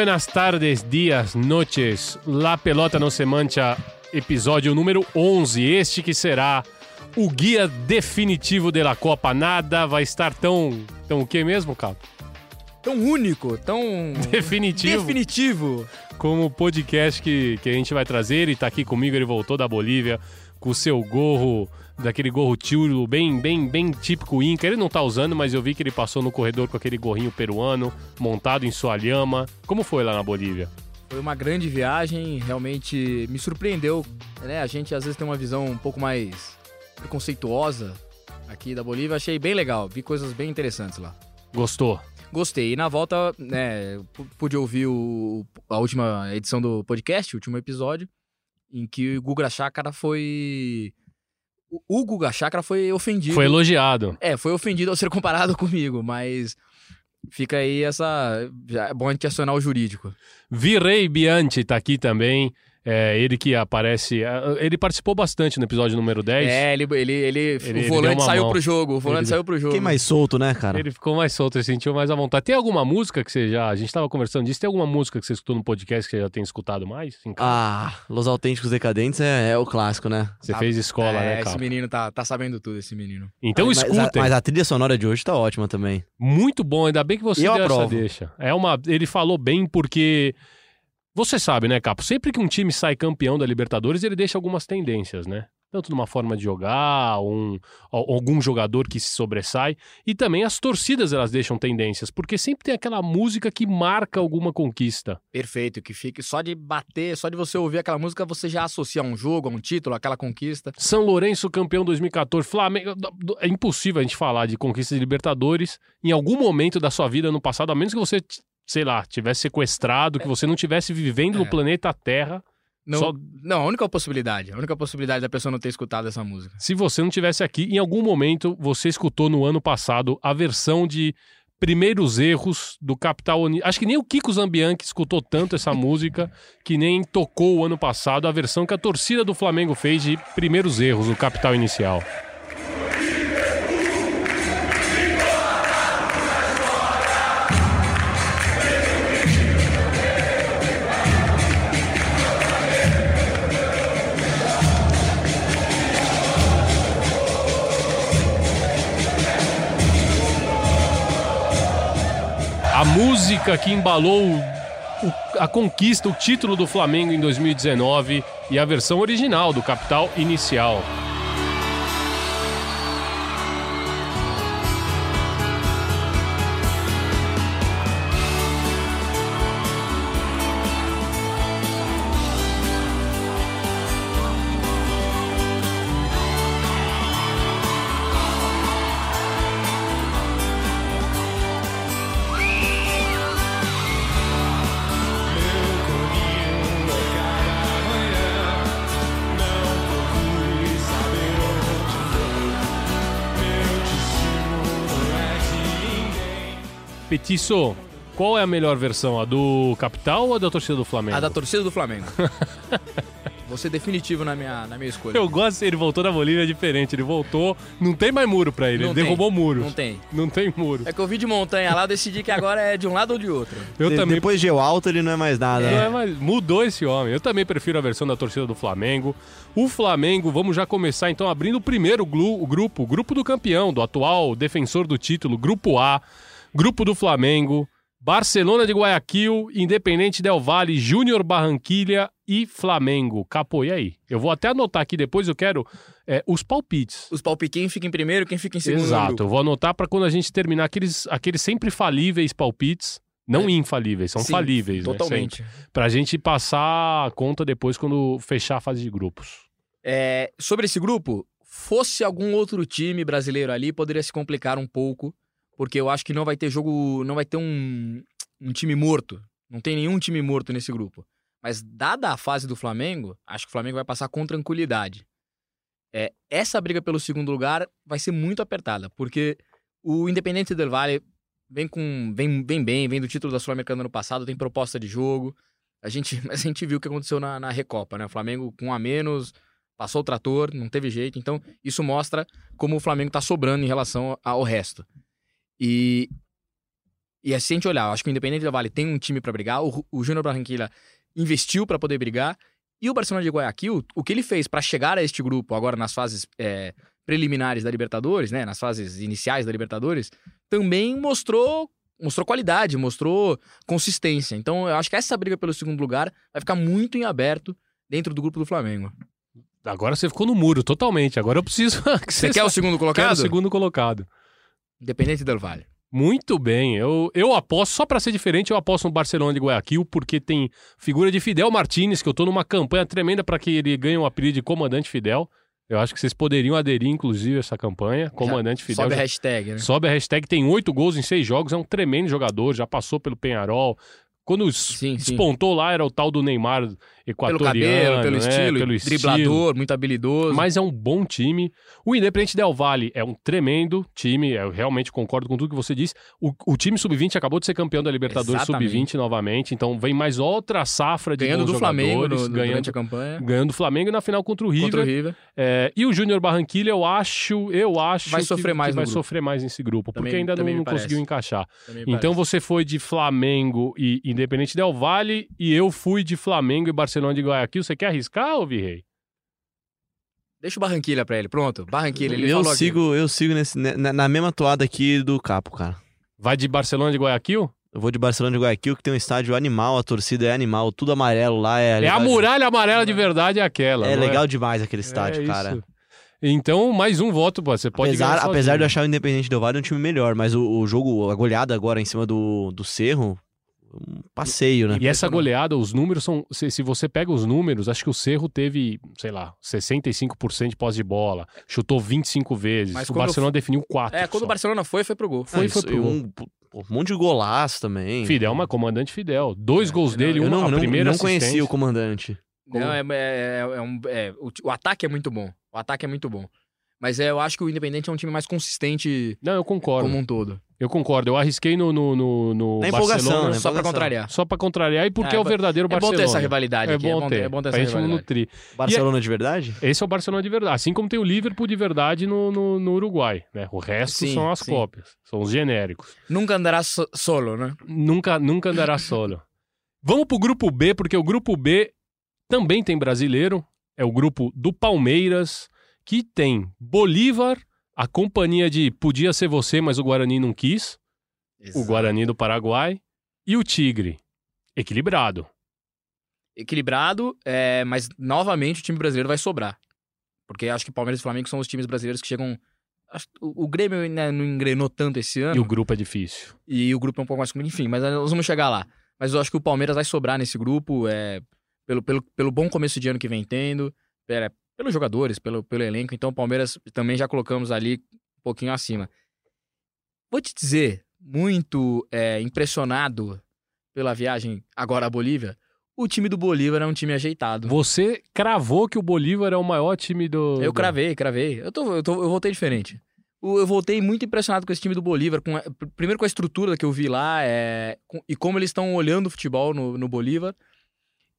Buenas tardes, dias, noches. La Pelota no se mancha, episódio número 11. Este que será o guia definitivo da Copa. Nada vai estar tão. Tão o que mesmo, Capo? Tão único, tão. Definitivo. Definitivo. Como o podcast que, que a gente vai trazer. Ele tá aqui comigo, ele voltou da Bolívia com o seu gorro, daquele gorro tio bem, bem, bem típico Inca. Ele não tá usando, mas eu vi que ele passou no corredor com aquele gorrinho peruano, montado em sua lhama. Como foi lá na Bolívia? Foi uma grande viagem, realmente me surpreendeu. Né? A gente às vezes tem uma visão um pouco mais preconceituosa aqui da Bolívia. Achei bem legal, vi coisas bem interessantes lá. Gostou? Gostei. E na volta, né, pu- pude ouvir o- a última edição do podcast, o último episódio, em que o Guga Chakra foi. O Guga Chakra foi ofendido. Foi elogiado. É, foi ofendido ao ser comparado comigo, mas fica aí essa. É bom a gente acionar o jurídico. Virei Bianchi tá aqui também. É, ele que aparece. Ele participou bastante no episódio número 10. É, ele, ele, ele, Ele- ele o volante uma saiu mão. pro jogo. O volante Ele- saiu pro jogo. Fiquei mais solto, né, cara? Ele ficou mais solto, ele sentiu mais à vontade. Tem alguma música que você já. A gente tava conversando disso. Tem alguma música que você escutou no podcast que você já tem escutado mais? Casa? Ah, Los Autênticos Decadentes é, é o clássico, né? você fez escola, é, né, esse cara? menino tá, tá sabendo tudo, esse menino. Então mas, escutem. A, mas a trilha sonora de hoje tá ótima também. Muito bom, ainda bem que você Eu deu essa deixa. É uma, ele falou bem porque você sabe, né, Capo? Sempre que um time sai campeão da Libertadores, ele deixa algumas tendências, né? Tanto numa forma de jogar, um, al- algum jogador que se sobressai, e também as torcidas elas deixam tendências, porque sempre tem aquela música que marca alguma conquista. Perfeito, que fique só de bater, só de você ouvir aquela música, você já associa a um jogo, a um título, aquela conquista. São Lourenço campeão 2014, Flamengo. É impossível a gente falar de conquista de Libertadores em algum momento da sua vida no passado, a menos que você, sei lá, tivesse sequestrado, que você não tivesse vivendo no É. planeta Terra. Não, Só- não, a única possibilidade, a única possibilidade da pessoa não ter escutado essa música. Se você não tivesse aqui, em algum momento você escutou no ano passado a versão de Primeiros Erros do Capital Uni... Acho que nem o Kiko Zambianchi escutou tanto essa música que nem tocou o ano passado a versão que a torcida do Flamengo fez de Primeiros Erros do Capital Inicial. Música que embalou o- a conquista, o título do Flamengo em 2019 e a versão original do Capital Inicial. Petiço, qual é a melhor versão? A do Capital ou a da torcida do Flamengo? A da torcida do Flamengo. Vou ser definitivo na minha, na minha escolha. Eu gosto, ele voltou da Bolívia diferente. Ele voltou, não tem mais muro pra ele, Não ele tem. derrubou muros. Não tem. Não tem muro. É que eu vi de montanha lá, eu decidi que agora é de um lado ou de outro. Eu De- também Depois de eu alto, ele não é mais nada. Não né? é mais- mudou esse homem. Eu também prefiro a versão da torcida do Flamengo. O Flamengo, vamos já começar então abrindo o primeiro glu- o grupo, o grupo do campeão, do atual defensor do título, Grupo A, Grupo do Flamengo, Barcelona de Guayaquil, Independente Del Valle, Júnior Barranquilha e Flamengo. Capo, e aí? Eu vou até anotar aqui depois, eu quero é, os palpites. Os palpites, quem fica em primeiro, quem fica em segundo. Exato, eu vou anotar para quando a gente terminar aqueles, aqueles sempre falíveis palpites, Não infalíveis, são Sim, falíveis, né? Totalmente. Sempre. Pra gente passar a conta depois quando fechar a fase de grupos. É, sobre esse grupo, fosse algum outro time brasileiro ali, poderia se complicar um pouco, porque eu acho que não vai ter jogo, não vai ter um, um time morto. Não tem nenhum time morto nesse grupo. Mas dada a fase do Flamengo, acho que o Flamengo vai passar com tranquilidade. É, essa briga pelo segundo lugar vai ser muito apertada, porque o Independente del Valle vem com vem, vem bem, vem do título da Sul-Americana ano passado, tem proposta de jogo. A gente, a gente viu o que aconteceu na, na Recopa, né? O Flamengo com um a menos, passou o trator, não teve jeito. Então, isso mostra como o Flamengo tá sobrando em relação ao resto. E e assim a gente olhar, eu acho que o Independente del Valle tem um time para brigar, o, o Júnior Barranquilla investiu para poder brigar, e o Barcelona de Guayaquil, o que ele fez para chegar a este grupo agora nas fases é, preliminares da Libertadores, né, nas fases iniciais da Libertadores, também mostrou mostrou qualidade, mostrou consistência. Então, eu acho que essa briga pelo segundo lugar vai ficar muito em aberto dentro do grupo do Flamengo. Agora você ficou no muro, totalmente. Agora eu preciso. que Você quer o segundo Quero colocado? o segundo colocado. Independente del Valle. Muito bem. Eu, eu aposto, só pra ser diferente, eu aposto no Barcelona de Guayaquil, porque tem figura de Fidel Martinez, que eu tô numa campanha tremenda pra que ele ganhe o apelido de Comandante Fidel. Eu acho que vocês poderiam aderir, inclusive, a essa campanha. Comandante Fidel. Sobe a já- hashtag, né? Sobe a hashtag, tem oito gols em seis jogos, é um tremendo jogador, já passou pelo Penharol. Quando Sim, sim. despontou lá, era o tal do Neymar Pelo equatoriano. cabelo, pelo né? estilo, pelo driblador, muito habilidoso. mas é um bom time. O Independente Del Valle é um tremendo time. Eu realmente concordo com tudo que você disse. O, o time sub-20 acabou de ser campeão da Libertadores Exatamente. sub-20 novamente. Então vem mais outra safra de ganhando do Flamengo no, no- ganhando, durante a campanha. ganhando do Flamengo na final contra o River. Contra o River. É, e o Júnior Barranquilla, eu acho, eu acho Vai que- sofrer mais que vai grupo. sofrer mais nesse grupo, porque Também- ainda não, não conseguiu encaixar. Então parece. você foi de Flamengo e Independente Del Valle e eu fui de Flamengo e Barcelona de Guayaquil. Você quer arriscar, ô Virrei? Deixa o Barranquilha pra ele. Pronto, Barranquilha. Ele eu falou aqui. sigo, eu sigo nesse, na, na mesma toada aqui do Capo, cara. Vai de Barcelona de Guayaquil? Eu vou de Barcelona de Guayaquil, que tem um estádio animal, a torcida é animal, tudo amarelo lá. É, É, legal a de- muralha amarela de verdade é aquela. É não legal demais aquele estádio, É cara. isso. Então, mais um voto, pô. Você pode apesar, apesar de eu achar o Independente Del Valle um time melhor, mas o, o jogo, a goleada agora em cima do, do Cerro, um passeio, né? E essa goleada, os números são. Se, se você pega os números, acho que o Cerro teve, sei lá, 65% de posse de bola, chutou 25 vezes. Mas o Barcelona definiu 4. É, quando o Barcelona foi, foi pro gol. Foi, Ah, foi isso, pro e gol. um, um monte de golaço também. Fidel, mas comandante Fidel. Dois gols não, dele, eu uma não, a não, primeira não conhecia o comandante. Não, é, é- é um- é, o, o ataque é muito bom. O ataque é muito bom. Mas é, eu acho que o Independente é um time mais consistente Não, eu concordo. como um todo. Eu concordo. Eu arrisquei no, no, no, no Na empolgação, Barcelona né? Só pra contrariar. só pra contrariar e porque É, é, o verdadeiro É bom Barcelona. ter essa rivalidade É aqui. bom ter. É bom ter essa pra gente não rivalidade. nutrir. Barcelona de verdade? Esse é o Barcelona de verdade. Assim como tem o Liverpool de verdade no, no, no Uruguai. Né? O resto Sim, são as sim. cópias. São os genéricos. Nunca andará so- solo, né? Nunca, nunca andará solo. Vamos pro grupo B, porque o grupo B também tem brasileiro. É o grupo do Palmeiras, que tem Bolívar, a companhia de Podia Ser Você, mas o Guarani não quis. O Guarani do Paraguai. E o Tigre. Equilibrado. Equilibrado, é, mas novamente o time brasileiro vai sobrar. Porque acho que Palmeiras e Flamengo são os times brasileiros que chegam. O, o Grêmio né, não engrenou tanto esse ano. E o grupo é difícil. E o grupo é um pouco mais complicado. Enfim, mas nós vamos chegar lá. Mas eu acho que o Palmeiras vai sobrar nesse grupo, é, pelo, pelo, pelo bom começo de ano que vem tendo, é, pelos jogadores, pelo, pelo elenco. Então o Palmeiras também já colocamos ali um pouquinho acima. Vou te dizer, muito é, impressionado pela viagem agora à Bolívia, o time do Bolívar é um time ajeitado. Você cravou que o Bolívar é o maior time do. Eu cravei, cravei. Eu, tô, eu, tô, eu voltei diferente. Eu voltei muito impressionado com esse time do Bolívar. Com a- primeiro com a estrutura que eu vi lá é, com- e como eles estão olhando o futebol no, no Bolívar.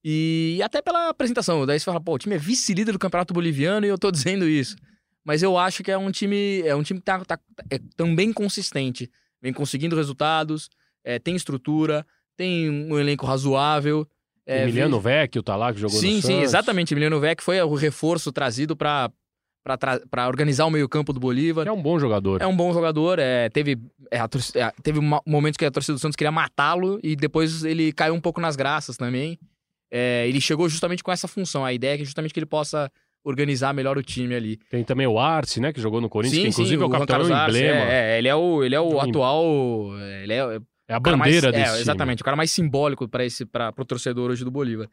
E até pela apresentação. Daí você fala, pô, o time é vice-líder do Campeonato Boliviano e eu tô dizendo isso. Mas eu acho que é um time, é um time que tá, tá- é também consistente. Vem conseguindo resultados, é, tem estrutura, tem um elenco razoável. É, Emiliano vi- Vecchio tá lá, que jogou no Sim, sim, exatamente. Emiliano Vec foi o reforço trazido para para organizar o meio-campo do Bolívar. É um bom jogador. É um bom jogador. É, teve é, a torci- é, teve momentos que a torcida do Santos queria matá-lo e depois ele caiu um pouco nas graças também. É, ele chegou justamente com essa função. A ideia é que justamente que ele possa organizar melhor o time ali. Tem também o Arce, né? Que jogou no Corinthians, que inclusive é o Juan capitão é um Arce, emblema. É, é, ele é o, ele é o atual. Ele é, É a o cara mais- bandeira é, desse time. exatamente, o cara mais simbólico para esse para pro torcedor hoje do Bolívar.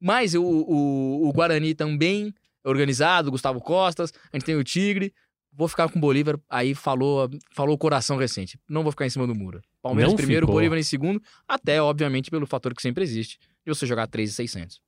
Mas o, o, o Guarani também é organizado, Gustavo Costas, a gente tem o Tigre. Vou ficar com o Bolívar, aí falou, falou o coração recente. Não vou ficar em cima do muro. Palmeiras Não primeiro, ficou. Bolívar em segundo, até obviamente pelo fator que sempre existe, de você jogar 3,600.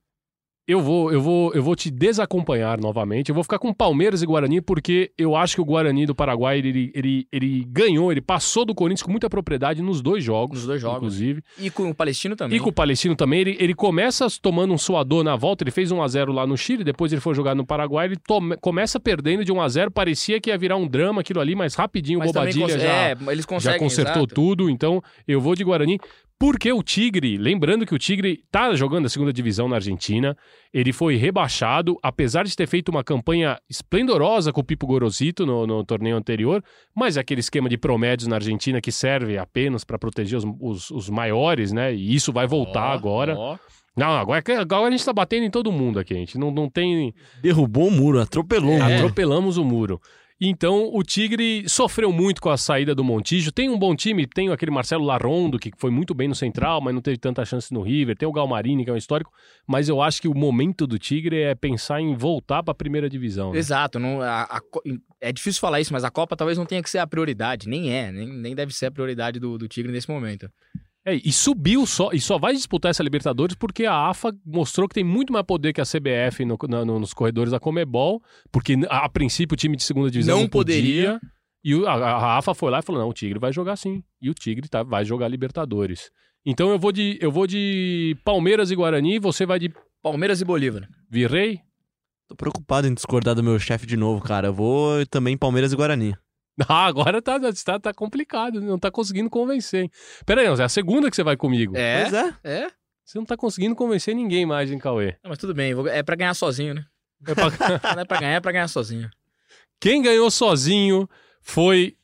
Eu vou, eu vou, eu vou te desacompanhar novamente. Eu vou ficar com Palmeiras e Guarani porque eu acho que o Guarani do Paraguai ele, ele, ele ganhou, ele passou do Corinthians com muita propriedade nos dois jogos, Nos dois jogos. inclusive. E com o Palestino também. E com o Palestino também, ele, ele começa tomando um suador na volta, ele fez 1 a 0 lá no Chile, depois ele foi jogar no Paraguai, ele tome- começa perdendo de 1 a 0 parecia que ia virar um drama aquilo ali, mas rapidinho o Mas também Bobadilha já, é, eles já consertou exato. tudo, então eu vou de Guarani. Porque o Tigre, lembrando que o Tigre tá jogando a segunda divisão na Argentina, ele foi rebaixado, apesar de ter feito uma campanha esplendorosa com o Pipo Gorosito no, no torneio anterior, mas é aquele esquema de promédios na Argentina que serve apenas para proteger os, os- os maiores, né? E isso vai voltar Ó, agora. ó. Não, agora, agora a gente tá batendo em todo mundo aqui, a gente não, não tem. Derrubou o muro, atropelou o muro. Atropelamos o muro. Então, o Tigre sofreu muito com a saída do Montijo. Tem um bom time, tem aquele Marcelo Larondo, que foi muito bem no Central, mas não teve tanta chance no River. Tem o Galmarini, que é um histórico. Mas eu acho que o momento do Tigre é pensar em voltar para a primeira divisão. né? Exato, não, a- a é difícil falar isso, mas a Copa talvez não tenha que ser a prioridade, nem é, nem, nem deve ser a prioridade do, do Tigre nesse momento. É, e subiu só, e só vai disputar essa Libertadores porque a AFA mostrou que tem muito mais poder que a CBF no- na- no- nos corredores da Comebol, porque a, a princípio o time de segunda divisão Não não, poderia. E o- a, a AFA foi lá e falou: não, o Tigre vai jogar sim. E o Tigre tá, vai jogar Libertadores. Então eu vou de, eu vou de Palmeiras e Guarani, você vai de Palmeiras e Bolívar. Virrei? Tô preocupado em discordar do meu chefe de novo, cara. Eu vou também Palmeiras e Guarani. Ah, agora tá, tá, tá complicado, não tá conseguindo convencer. hein? Pera aí, não, é a segunda que você vai comigo. É, Pois é. é. Você não tá conseguindo convencer ninguém mais, hein, Cauê? Não, mas tudo bem, vou- é pra ganhar sozinho, né? É pra- Não é pra ganhar, é pra ganhar sozinho. Quem ganhou sozinho foi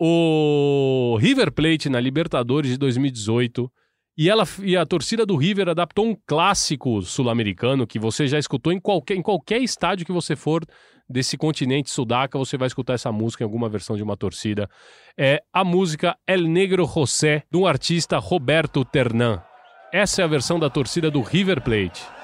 o River Plate na Libertadores de 2018. E, ela, e a torcida do River adaptou um clássico sul-americano que você já escutou em qualquer, em qualquer estádio que você for desse continente sudaca, você vai escutar essa música em alguma versão de uma torcida. É a música El Negro José, de um artista Roberto Ternan. Essa é a versão da torcida do River Plate.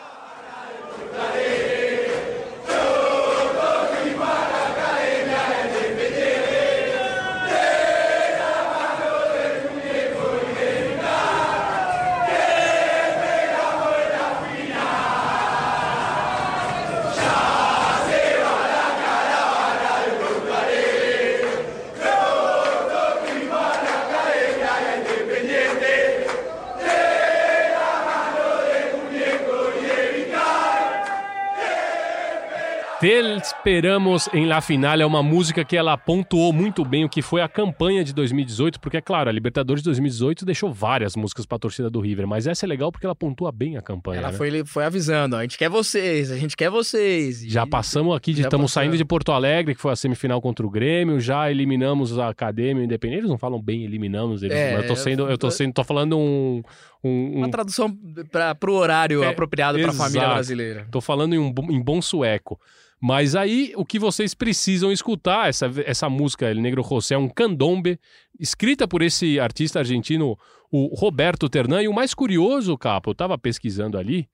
Te esperamos em La Final é uma música que ela pontuou muito bem o que foi a campanha de 2018, porque é claro, a Libertadores de 2018 deixou várias músicas pra torcida do River, mas essa é legal porque ela pontua bem a campanha. Ela né? foi, foi avisando, ó, a gente quer vocês, a gente quer vocês. E- Já passamos aqui, de- estamos passamos. saindo de Porto Alegre, que foi a semifinal contra o Grêmio, já eliminamos a Academia Independente. Eles não falam bem eliminamos, eles, É, mas eu tô sendo, eu tô sendo, tô falando um, um, Uma um tradução pra, pro horário É, apropriado pra família exato. brasileira. Tô falando em, um, em bom sueco. Mas aí, o que vocês precisam escutar, essa, essa música, El Negro José, é um candombe, escrita por esse artista argentino, o Roberto Ternan. E o mais curioso, Capo, eu tava pesquisando ali,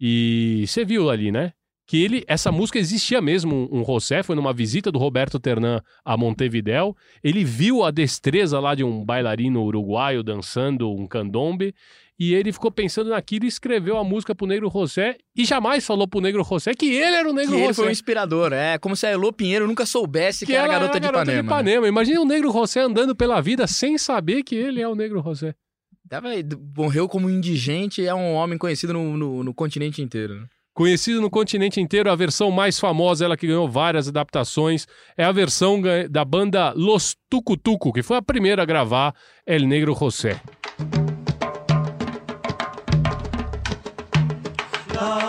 e você viu ali, né? Que ele, essa música existia mesmo, um, um José, foi numa visita do Roberto Ternan a Montevidéu. Ele viu a destreza lá de um bailarino uruguaio dançando um candombe, e ele ficou pensando naquilo e escreveu a música pro Negro José e jamais falou pro Negro José que ele era o Que Negro ele José. foi um inspirador, é como se a Elô Pinheiro nunca soubesse que, que era a garota, de, Ipanema. né? Ipanema. Imagina o Negro José andando pela vida sem saber que ele é o Negro José. Tava- Morreu como indigente e é um homem conhecido no, no- no continente inteiro. né? Conhecido no continente inteiro, a versão mais famosa, ela que ganhou várias adaptações, é a versão da banda Los Tucutuco, que foi a primeira a gravar El Negro José. 다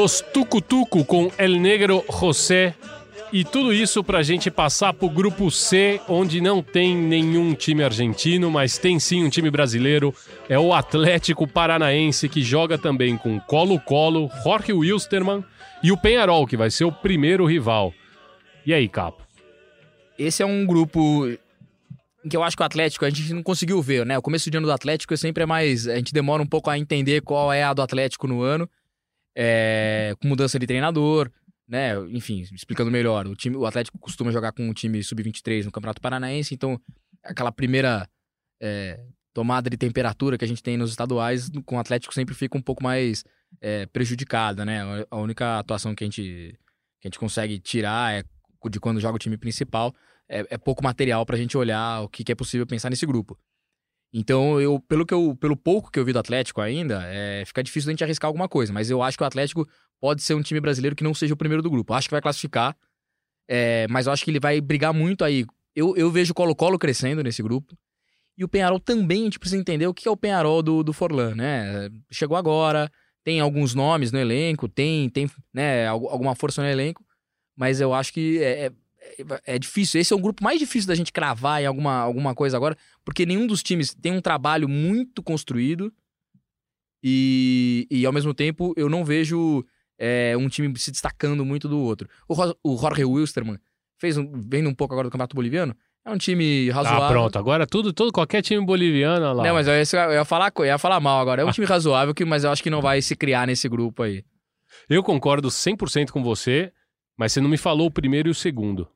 Los Tucutuco com El Negro José. E tudo isso pra gente passar pro grupo C, onde não tem nenhum time argentino, mas tem sim um time brasileiro. É o Atlético Paranaense, que joga também com Colo-Colo, Jorge Wilstermann e o Penharol, que vai ser o primeiro rival. E aí, Capo? Esse é um grupo que eu acho que o Atlético a gente não conseguiu ver, né? O começo de ano do Atlético sempre é mais. A gente demora um pouco a entender qual é a do Atlético no ano, é, com mudança de treinador, né? Enfim, explicando melhor. O, time, o Atlético costuma jogar com um time sub-23 no Campeonato Paranaense, então aquela primeira é, tomada de temperatura que a gente tem nos estaduais, com o Atlético sempre fica um pouco mais é, prejudicada, né? A única atuação que a gente, que a gente consegue tirar é de quando joga o time principal é, é pouco material pra gente olhar o que, que é possível pensar nesse grupo. Então, eu, pelo, que eu, pelo pouco que eu vi do Atlético ainda, é, fica difícil a gente arriscar alguma coisa. Mas eu acho que o Atlético pode ser um time brasileiro que não seja o primeiro do grupo. Eu acho que vai classificar, é, mas eu acho que ele vai brigar muito aí. Eu, eu vejo o Colo-Colo crescendo nesse grupo. E o Penharol também, a gente precisa entender o que é o Penharol do, do Forlan, né? Chegou agora, tem alguns nomes no elenco, tem, tem né, alguma força no elenco, mas eu acho que é, é é difícil. Esse é o grupo mais difícil da gente cravar em alguma, alguma coisa agora, porque nenhum dos times tem um trabalho muito construído e, e ao mesmo tempo, eu não vejo é, um time se destacando muito do outro. O, o Jorge Wilstermann fez um, vendo um pouco agora do Campeonato Boliviano. É um time razoável. Ah, pronto. Agora tudo, tudo qualquer time boliviano lá. Não, mas eu ia, eu ia, falar, eu ia falar mal agora. É um time razoável, que, mas eu acho que não vai se criar nesse grupo aí. Eu concordo 100% com você, mas você não me falou o primeiro e o segundo.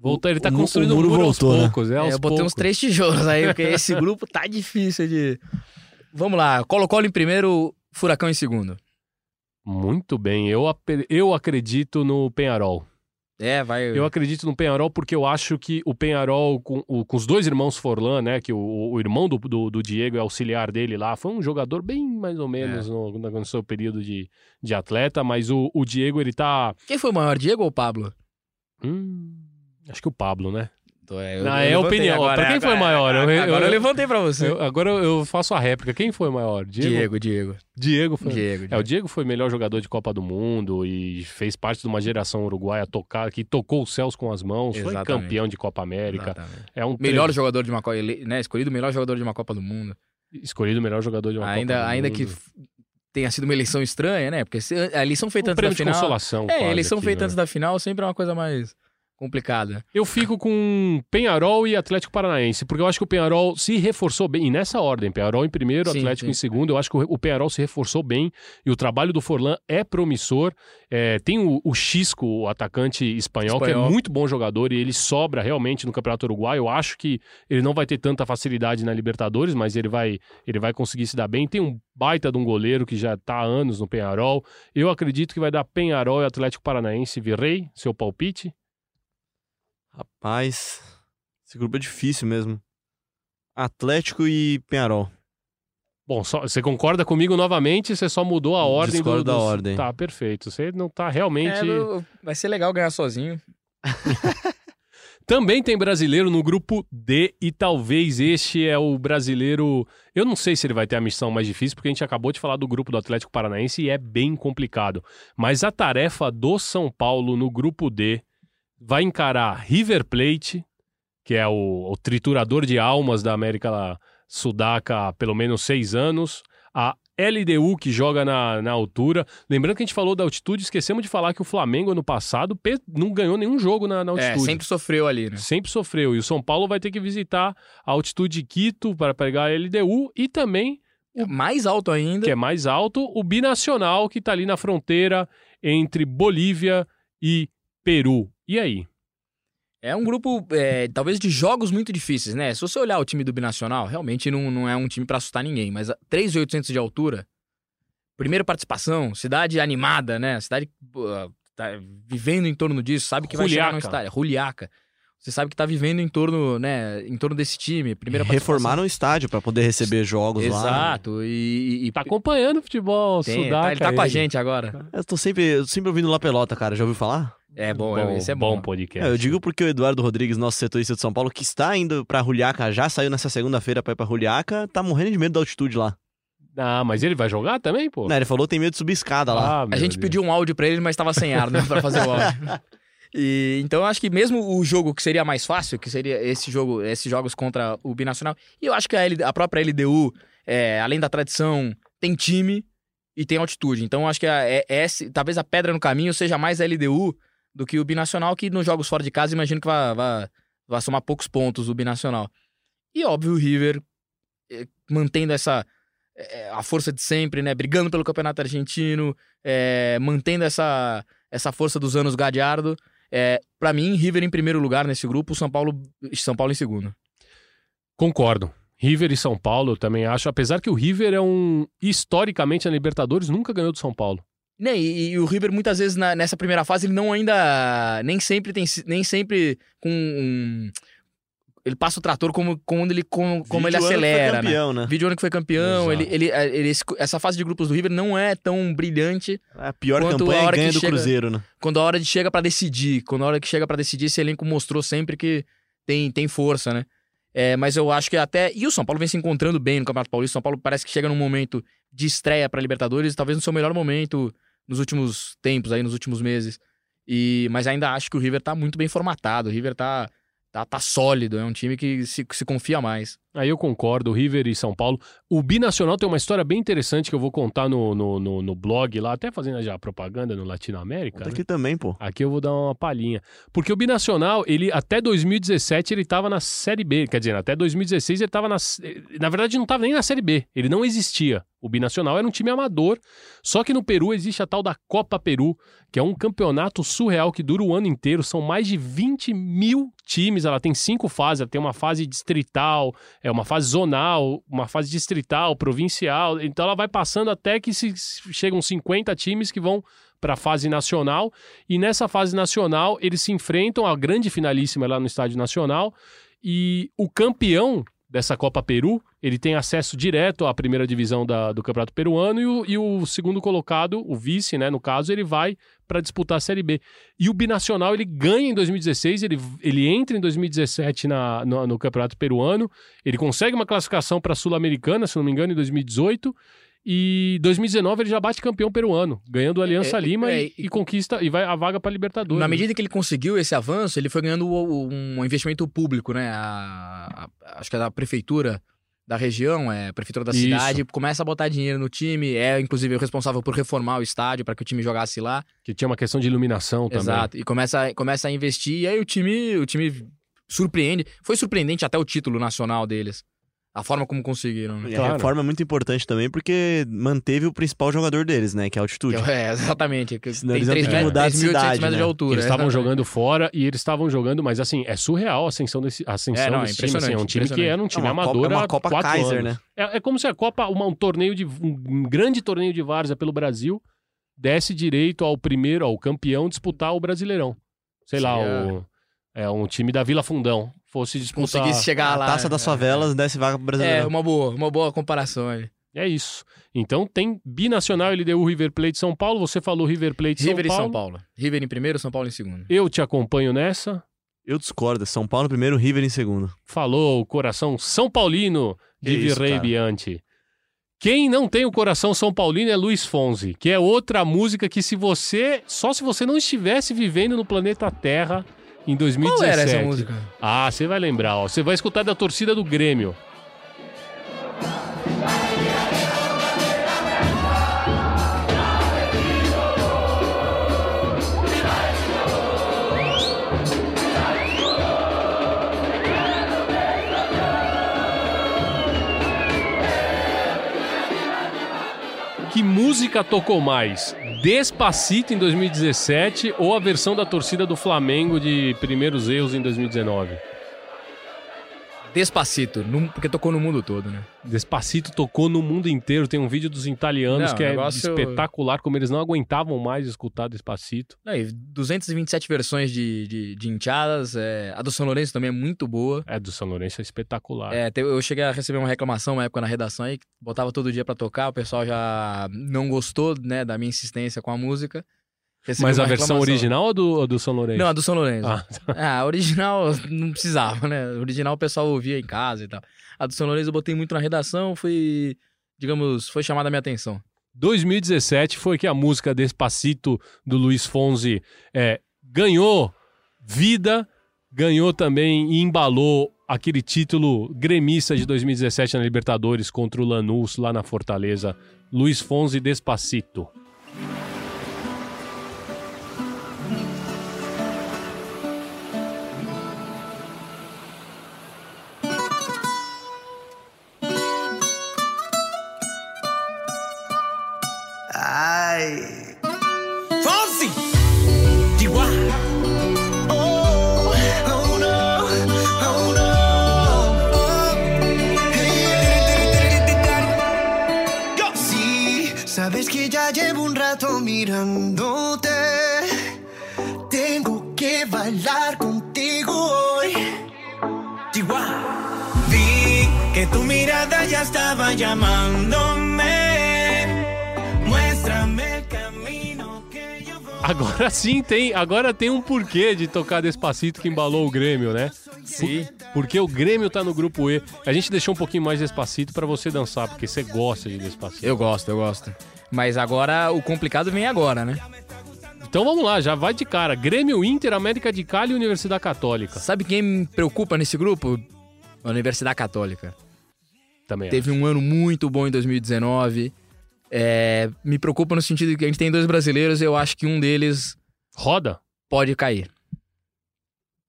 Voltou, ele tá O- construindo o muro muro, aos voltou, né? poucos. É, É, aos eu botei poucos. uns três tijolos aí, porque esse grupo tá difícil de. Vamos lá, Colo-Colo em primeiro, Furacão em segundo. Muito bem. Eu, eu acredito no Penharol. É, vai. Eu acredito no Penharol porque eu acho que o Penharol, com, o- com os dois irmãos Forlan, né? Que o, o irmão do, do, do Diego é auxiliar dele lá, foi um jogador bem mais ou menos no, no, no seu período de, de atleta, mas o, o Diego, ele tá. Quem foi o maior, Diego ou Pablo? Hum, acho que o Pablo, né? Tô, é, eu- Não, eu é opinião. agora, Pra quem é, foi agora- maior? Eu- eu- agora eu, eu- levantei pra você. Agora eu faço a réplica. Quem foi maior? Diego? Diego, Diego. Diego foi. Diego, É, o Diego foi melhor jogador de Copa do Mundo e fez parte de uma geração uruguaia tocar, que tocou os céus com as mãos, foi Exatamente. campeão de Copa América. Exatamente. É um Melhor tre- jogador de uma Copa, né? Escolhido o melhor jogador de uma Copa do Mundo. escolhido o melhor jogador de uma ainda Copa do ainda Mundo. que f- tenha sido uma eleição estranha, né? Porque a eleição feita um antes da final. consolação. É, quase eleição aqui, feita né? antes da final sempre é uma coisa mais complicada. Eu fico com Penharol e Atlético Paranaense, porque eu acho que o Penharol se reforçou bem, e nessa ordem, Penharol em primeiro, Sim, Atlético sim. em segundo, eu acho que o Penharol se reforçou bem, e o trabalho do Forlan é promissor. É, tem o, o Xisco, o atacante espanhol, que Espanhol. é muito bom jogador, e ele sobra realmente no Campeonato Uruguai. Eu acho que ele não vai ter tanta facilidade na Libertadores, mas ele vai, ele vai conseguir se dar bem. Tem um baita de um goleiro que já está há anos no Penharol. Eu acredito que vai dar Penharol e Atlético Paranaense. Virrei, seu palpite? Rapaz, esse grupo é difícil mesmo. Atlético e Penharol. Bom, só- você concorda comigo novamente? Você só mudou a ordem do, Discordo da dos- ordem. Tá, perfeito. Você não tá realmente. É, vai ser legal ganhar sozinho. Também tem brasileiro no grupo D e talvez este é o brasileiro. Eu não sei se ele vai ter a missão mais difícil, porque a gente acabou de falar do grupo do Atlético Paranaense e é bem complicado. Mas a tarefa do São Paulo no grupo D vai encarar River Plate, que é o, o triturador de almas da América Sudaca há pelo menos seis anos, a LDU, que joga na, na altura. Lembrando que a gente falou da altitude, esquecemos de falar que o Flamengo ano passado não ganhou nenhum jogo na, na É, altitude. sempre sofreu ali, né? Sempre sofreu. E o São Paulo vai ter que visitar a altitude de Quito para pegar a LDU e também, Mais alto ainda. que é mais alto, o binacional que está ali na fronteira entre Bolívia e Peru. E aí? É um grupo, é, talvez, de jogos muito difíceis, né? Se você olhar o time do Binacional, realmente não, não é um time pra assustar ninguém. Mas a 3.800 de altura, primeira participação, cidade animada, né? Cidade pô, tá vivendo em torno disso, sabe que vai chegar no estádio. Juliaca. Você sabe que tá vivendo em torno, né? Em torno desse time. Primeira. Reformaram o estádio pra poder receber jogos lá. Exato. E, e- Tá acompanhando o futebol tem, sudaca tá, ele tá com a ele. gente agora. Eu tô sempre, eu sempre ouvindo La Pelota, cara. Já ouviu falar? É bom, é, esse é bom. podcast. É, eu digo porque o Eduardo Rodrigues, nosso setorista de São Paulo, que está indo pra Juliaca, já saiu nessa segunda-feira pra ir pra Juliaca, tá morrendo de medo da altitude lá. Ah, mas ele vai jogar também, pô? Né, ele falou que tem medo de subir escada lá. Ah, A gente Deus. pediu um áudio pra ele, mas tava sem ar, né, pra fazer o áudio. E, então eu acho que mesmo o jogo que seria mais fácil, que seria esse jogo, esses jogos contra o Binacional, e eu acho que a, L- a própria LDU, é, além da tradição, tem time e tem altitude. Então eu acho que a, é, é esse- talvez a pedra no caminho seja mais a LDU do que o Binacional, que nos jogos fora de casa imagino que vai, vai, somar poucos pontos o Binacional. E óbvio o River é, mantendo essa é, a força de sempre, né? Brigando pelo campeonato argentino, é, mantendo essa, essa força dos anos Gadiardo. É, para mim, River em primeiro lugar nesse grupo, São Paulo, São Paulo em segundo. Concordo. River e São Paulo, eu também acho. Apesar que o River é um. Historicamente, na Libertadores, nunca ganhou do São Paulo. Né, e, e o River muitas vezes na- nessa primeira fase ele não ainda nem sempre tem nem sempre com um- ele passa o trator como como ele como, como ele Vídeo ano que foi acelera, né? campeão, né? Vídeo ano que foi campeão, ele, ele, ele- esse- essa fase de grupos do River não é tão brilhante A pior campanha a é hora ganha que do chega- Cruzeiro, né? quando a hora de chega pra decidir. Quando a hora que chega pra decidir, esse elenco mostrou sempre que tem, tem força, né? É, mas eu acho que até. E o São Paulo vem se encontrando bem no Campeonato Paulista. O São Paulo parece que chega num momento de estreia pra Libertadores, talvez no seu melhor momento nos últimos tempos, aí, nos últimos meses. E, mas ainda acho que o River tá muito bem formatado. O River tá, tá, tá sólido. É um time que se, que se confia mais. Aí eu concordo, River e São Paulo. O Binacional tem uma história bem interessante que eu vou contar no, no, no, no blog lá, até fazendo já propaganda no Latinoamérica. Conta né? aqui também, pô. Aqui eu vou dar uma palhinha. Porque o Binacional, ele até 2017 ele tava na Série B. Quer dizer, até 2016 ele tava na. Na verdade, não tava nem na Série B. Ele não existia. O Binacional era um time amador. Só que no Peru existe a tal da Copa Peru, que é um campeonato surreal que dura o ano inteiro. São mais de 20 mil times. Ela tem cinco fases. Ela tem uma fase distrital, é uma fase zonal, uma fase distrital, provincial. Então ela vai passando até que se, chegam 50 times que vão para a fase nacional. E nessa fase nacional, eles se enfrentam, a grande finalíssima é lá no Estádio Nacional. E o campeão dessa Copa Peru, ele tem acesso direto à primeira divisão da- do Campeonato Peruano e o, e o segundo colocado, o vice, né, no caso, ele vai para disputar a Série B. E o Binacional, ele ganha em 2016, ele, ele entra em 2017 na, no, no Campeonato Peruano, ele consegue uma classificação para a Sul-Americana, se não me engano, em 2018, e 2019 ele já bate campeão peruano, ganhando a Aliança É, é, Lima é, e, e conquista e vai a vaga para Libertadores. Na medida que ele conseguiu esse avanço, ele foi ganhando um investimento público, né? A- a- acho que é da prefeitura da região, é prefeitura da Isso. cidade, começa a botar dinheiro no time, é inclusive o responsável por reformar o estádio para que o time jogasse lá. que tinha uma questão de iluminação também. Exato. E começa, começa a investir, e aí o time, o time surpreende. Foi surpreendente até o título nacional deles. A forma como conseguiram. né? E Claro. a reforma é muito importante também porque manteve o principal jogador deles, né? Que é a altitude. É, exatamente. que Senão eles iam 3 ter que metros, mudar de 3.800 cidade, metros né? de altura. Eles estavam jogando fora e eles estavam jogando, mas assim, é surreal a ascensão desse, a ascensão É, não, é desse time. Assim, é um time que era um time É uma amador Copa- é uma Copa quatro Kaiser, anos. né? É, é como se a Copa, uma- um torneio de um grande torneio de várzea pelo Brasil desse direito ao primeiro, ao campeão disputar o Brasileirão. Sei lá, o é um time da Vila Fundão fosse disputar. Conseguisse chegar a lá. taça das é, favelas desce vaga pro É, brasileiro. uma boa, uma boa comparação ali. É isso. Então tem binacional LDU River Plate São Paulo. Você falou River Plate São River e Paulo. São Paulo. River em primeiro, São Paulo em segundo. Eu te acompanho nessa. Eu discordo. São Paulo primeiro, River em segundo. Falou o coração São Paulino de isso, cara. Bianchi. Quem não tem o coração São Paulino é Luiz Fonzi, que é outra música que se você, só se você não estivesse vivendo no planeta Terra em 2017. Qual era essa música? Ah, você vai lembrar, ó. Você vai escutar da torcida do Grêmio. Que música tocou mais? Despacito em 2017 ou a versão da torcida do Flamengo de Primeiros Erros em 2019? Despacito, porque tocou no mundo todo, né? Despacito tocou no mundo inteiro. Tem um vídeo dos italianos Não, que é negócio- espetacular, como eles não aguentavam mais escutar Despacito. Não, e 227 versões de, de, de enteadas. é, a do São Lourenço também é muito boa. É, do São Lourenço é espetacular. É, eu cheguei a receber uma reclamação uma época na redação aí, que botava todo dia pra tocar, o pessoal já não gostou, né, da minha insistência com a música. Recebeu Mas a versão reclamação. original ou do, ou do São Lourenço? Não, a do São Lourenço. Ah, Ah, a original não precisava, né? A original o pessoal ouvia em casa e tal. A do São Lourenço eu botei muito na redação, foi, digamos, foi chamada a minha atenção. 2017 foi que a música Despacito do Luiz Fonzi é, ganhou vida, ganhou também e embalou aquele título gremista de 2017 na Libertadores contra o Lanús lá na Fortaleza. Luiz Fonzi Despacito. Mirándote. Tengo que bailar contigo hoy. Vi que tu mirada ya estaba llamándome. Muéstrame el camino que yo voy. Agora sim tem, agora tem um porquê de tocar Despacito que embalou o Grêmio, né? Sim. Porque o Grêmio tá no grupo E. A gente deixou um pouquinho mais Despacito pra você dançar, porque você gosta de Despacito. Eu gosto, eu gosto. Mas agora o complicado vem agora, né? Então vamos lá, já vai de cara. Grêmio, Inter, América de Cali e Universidade Católica. Sabe quem me preocupa nesse grupo? A Universidade Católica. Também. Teve um ano muito bom em 2019. É, me preocupa no sentido de que a gente tem dois brasileiros e eu acho que um deles Roda? pode cair.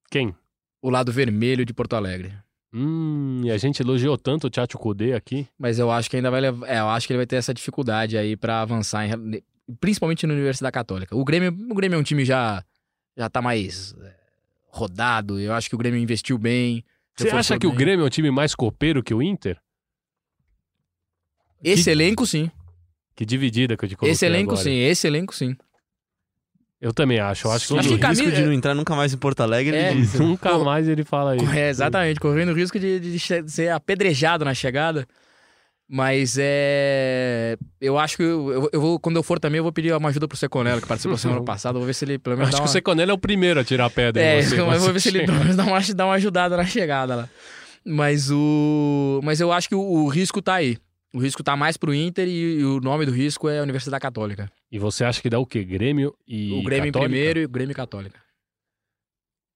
Quem? O lado vermelho de Porto Alegre. Hum, e a gente elogiou tanto o Tchatcho Kudê aqui. Mas eu acho que ainda vai levar. É, eu acho que ele vai ter essa dificuldade aí pra avançar, em- principalmente na Universidade Católica. O Grêmio, o Grêmio é um time já já tá mais é, rodado. Eu acho que o Grêmio investiu bem. Você acha que o bem. Grêmio é um time mais copeiro que o Inter? Esse que- elenco sim. Que dividida que eu te coloquei Esse elenco agora. sim. Esse elenco sim. Eu também acho. Eu acho Sob que, Acho o que risco de não entrar nunca mais em Porto Alegre, É. ele diz. nunca Pô, mais ele fala isso. É, exatamente, correndo o risco de, de ser apedrejado na chegada. Mas é. Eu acho que eu, eu- eu vou, quando eu for também, eu vou pedir uma ajuda pro Seconello, que participou semana passada. Eu vou ver se ele pelo Eu menos acho dá que o uma... Seconello é o primeiro a tirar a pedra. É, em você, mas eu vou ver se ele pelo menos dá uma, dá uma ajudada na chegada lá. Mas o. Mas eu acho que o, o risco tá aí. O risco tá mais pro Inter e, e o nome do risco é a Universidade Católica. E você acha que dá o quê? Grêmio e o Grêmio Católica? em primeiro e o Grêmio Católica.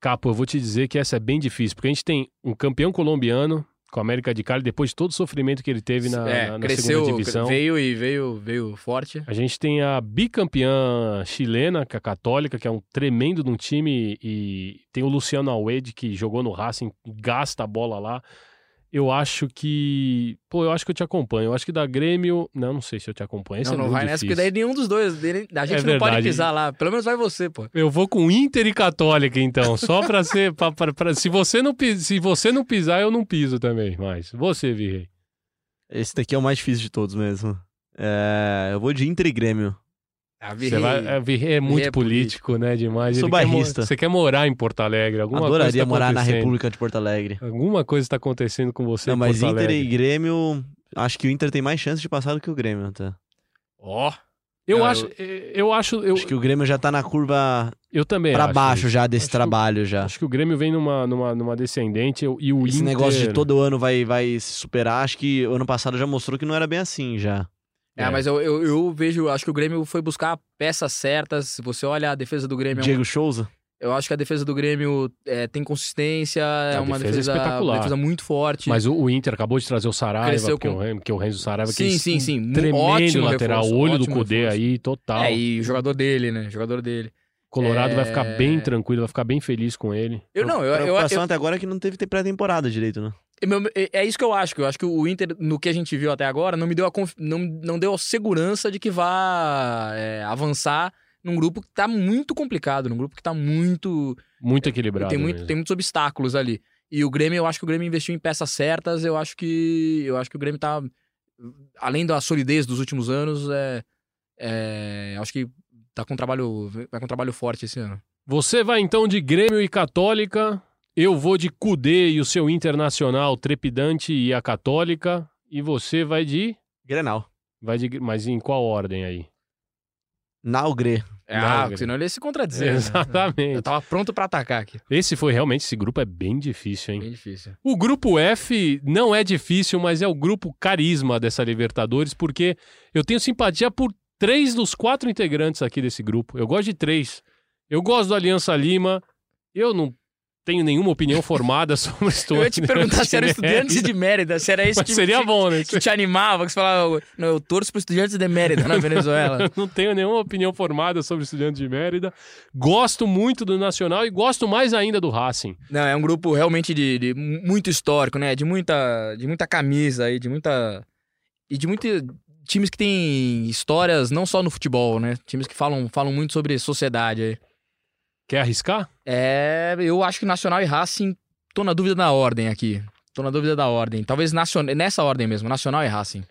Capo, eu vou te dizer que essa é bem difícil, porque a gente tem um campeão colombiano com a América de Cali, depois de todo o sofrimento que ele teve na, é, na- na cresceu, segunda divisão. veio e veio, veio forte. A gente tem a bicampeã chilena, que é a Católica, que é um tremendo de um time, e tem o Luciano Alwed, que jogou no Racing, gasta a bola lá. Eu acho que. Pô, eu acho que eu te acompanho. Eu acho que da Grêmio. Não, não sei se eu te acompanho. Esse não, é não vai nessa, porque difícil. daí nenhum dos dois. A gente É não pode pisar lá. Pelo menos vai você, pô. Eu vou com Inter e Católica, então. Só pra ser. pra- pra- pra- se, você não, pis- se você não pisar, eu não piso também. Mas você, Virrei. Esse daqui é o mais difícil de todos mesmo. É, eu vou de Inter e Grêmio. A Você vai, é, Virrei é muito é político, né? Demais. Sou Ele quer. Você quer morar em Porto Alegre. Alguma coisa Adoraria tá morar na. República de Porto Alegre. Alguma coisa está acontecendo com você Não, em mas Porto Inter Alegre. e Grêmio, acho que o Inter tem mais chance de passar do que o Grêmio até. Ó. Eu Cara, acho, eu acho, eu, Acho que o Grêmio já tá na curva eu também pra acho baixo isso. já desse Acho o- trabalho já. Acho que o Grêmio vem numa, numa, numa descendente eu- e o Esse Inter... negócio de todo ano vai, vai se superar, acho que o ano passado já mostrou que não era bem assim já. É, É. mas eu, eu, eu vejo, acho que o Grêmio foi buscar peças certas. Se você olha a defesa do Grêmio, é um- Diego Souza? eu acho que a defesa do Grêmio é, tem consistência, é uma defesa é defesa, espetacular. defesa muito forte. Mas o, o Inter acabou de trazer o Saraiva, com- o, Ren- porque o Renzo Saraiva, Sim, que sim, sim. Mu- tremendo ótimo lateral, reforço, olho do Cudê aí, total. É, e o jogador dele, né? O jogador dele. Colorado vai é- ficar bem tranquilo, vai ficar bem feliz com ele. Eu não, eu, A eu, preocupação eu- até agora é que não teve pré-temporada direito, né? É- isso que eu acho. que Eu acho que o Inter, no que a gente viu até agora, não me deu a, conf- não, não deu a segurança de que vá é, avançar num grupo que tá muito complicado, num grupo que tá muito. Muito equilibrado tem, muito mesmo. tem muitos obstáculos ali. E o Grêmio, eu acho que o Grêmio investiu em peças certas. Eu acho que. Eu acho que o Grêmio tá. Além da solidez dos últimos anos, é. é acho que tá com um trabalho. Vai com um trabalho forte esse ano. Você vai então de Grêmio e Católica, eu vou de Cudê e o seu Internacional trepidante e a Católica, e você vai de... Grenal. Vai de... Mas em qual ordem aí? Naugre. Ah, Não, senão ele ia se contradizer. né? Eu Exatamente. tava pronto pra atacar aqui. Esse foi realmente, esse grupo é bem difícil, hein? Bem difícil. O grupo F não é difícil, mas é o grupo carisma dessa Libertadores, porque eu tenho simpatia por três dos quatro integrantes aqui desse grupo. Eu gosto de três. Eu gosto do Aliança Lima. Eu não tenho nenhuma opinião formada sobre o Eu ia te perguntar se era o estudiantes de Mérida, se era esse que, seria que, bom, né? que te animava, que você falava, não, eu torço pro estudiantes de Mérida na Venezuela. Não tenho nenhuma opinião formada sobre o Estudiantes de Mérida. Gosto muito do Nacional e gosto mais ainda do Racing. Não, é um grupo realmente de, de muito histórico, né? De muita, de muita camisa aí, de muita. E de muitos times que têm histórias não só no futebol, né? Times que falam, falam muito sobre sociedade aí. Quer arriscar? É, eu acho que Nacional e Racing, tô na dúvida da ordem aqui. Tô na dúvida da ordem. Talvez nacion... nessa ordem mesmo, Nacional e Racing.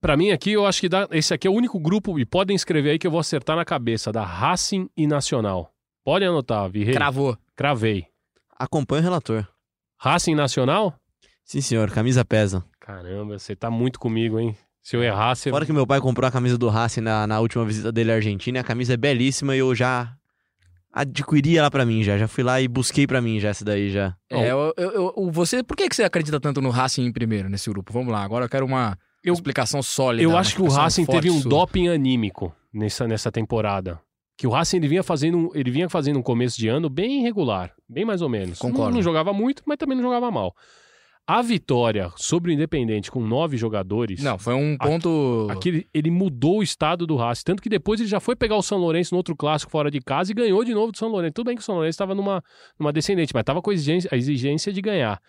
Pra mim aqui, eu acho que dá- esse aqui é o único grupo, e podem escrever aí que eu vou acertar na cabeça, da Racing e Nacional. Podem anotar, Virrei. Cravou. Cravei. Acompanha o relator. Racing e Nacional? Sim, senhor, camisa pesa. Caramba, você tá muito comigo, hein? Se eu errar, você... Fora que meu pai comprou a camisa do Racing na, na última visita dele à Argentina, a camisa é belíssima e eu já adquiri ela pra mim já. Já fui lá e busquei pra mim já essa daí já. É, eu, eu- eu- você, por que que você acredita tanto no Racing em primeiro nesse grupo? Vamos lá, agora eu quero uma Eu- explicação sólida. Eu acho que o Racing teve um sua. doping anímico nessa, nessa temporada. Que o Racing ele vinha fazendo, um- ele vinha fazendo um começo de ano bem irregular, bem mais ou menos. Não, Concordo. não jogava muito, mas também não jogava mal. A vitória sobre o Independente com nove jogadores, Não, foi um ponto. aquele, ele mudou o estado do Racing. Tanto que depois ele já foi pegar o São Lourenço no outro clássico fora de casa e ganhou de novo do São Lourenço. Tudo bem que o São Lourenço estava numa, numa descendente, mas estava com a exigência, a exigência de ganhar.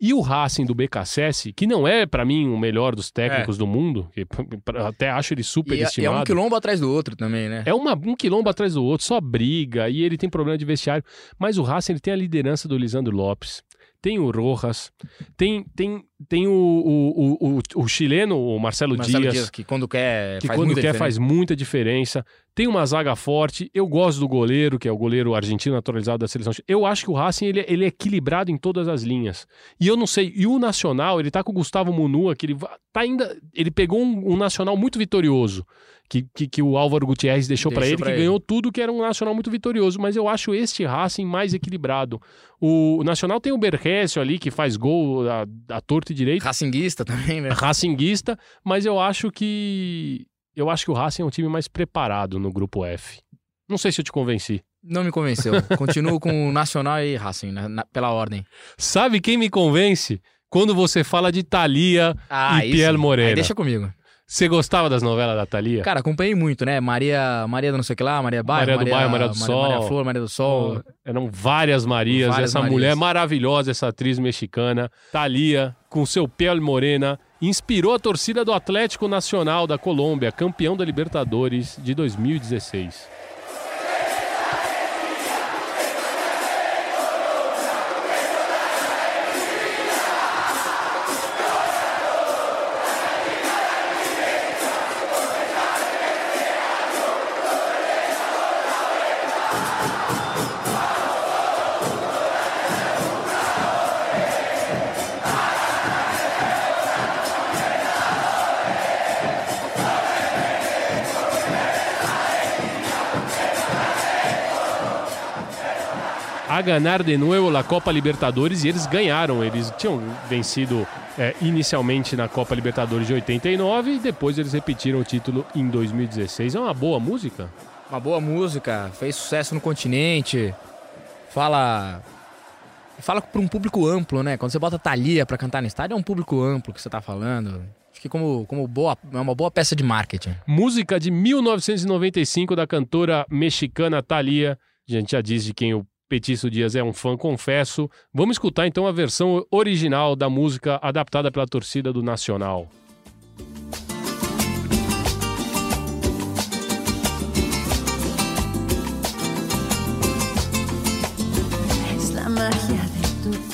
E o Racing do BKSS, que não é, pra mim, o melhor dos técnicos do mundo, que até acho ele E é, e é superestimado. um quilombo atrás do outro também, né? É uma, um quilombo atrás do outro, só briga, e ele tem problema de vestiário. Mas o Racing ele tem a liderança do Lisandro Lopes, tem o Rojas, tem, tem, tem o, o, o, o, chileno, o Marcelo, Marcelo Dias, Dias, que quando quer que faz quando muita quer diferença. faz muita diferença. Tem uma zaga forte. Eu gosto do goleiro, que é o goleiro argentino naturalizado da seleção. Eu acho que o Racing ele, ele é equilibrado em todas as linhas. E eu não sei, e o Nacional, ele tá com o Gustavo Munua, que ele tá ainda, ele pegou um, um Nacional muito vitorioso, que, que, que o Álvaro Gutierrez deixou, pra Deixou ele, pra que ele. ganhou tudo, que era um Nacional muito vitorioso. Mas eu acho este Racing mais equilibrado. O, Nacional tem o Berrécio ali, que faz gol a, a torto e direito Racinguista também, né? racinguista, mas eu acho que eu acho que o Racing é um time mais preparado no grupo F. Não sei se eu te convenci. Não me convenceu. Continuo com o Nacional e Racing, né? na- pela ordem. Sabe quem me convence? Quando você fala de Thalia Ah, e. Pierre Moreira. Aí deixa comigo. Você gostava das novelas da Thalia? Cara, acompanhei muito, né? Maria, Maria do não sei o que lá, Maria Bairro, Maria do Bairro, Maria do Sol. Maria Flor, Maria do Sol. Eram várias Marias, Várias essa Marias. mulher maravilhosa, essa atriz mexicana, Thalia, com seu pele morena, inspirou a torcida do Atlético Nacional da Colômbia, campeão da Libertadores de 2016. A ganhar de novo a Copa Libertadores e eles ganharam. Eles tinham vencido é, inicialmente na Copa Libertadores de 89 e depois eles repetiram o título em 2016. É uma boa música? Uma boa música, fez sucesso no continente. Fala. Fala para um público amplo, né? Quando você bota Thalia pra cantar no estádio, é um público amplo que você tá falando. Acho que como, como boa, é uma boa peça de marketing. Música de 1995 da cantora mexicana Thalia. A gente já diz de quem o Petício Dias é um fã, confesso. Vamos escutar então a versão original da música adaptada pela torcida do Nacional.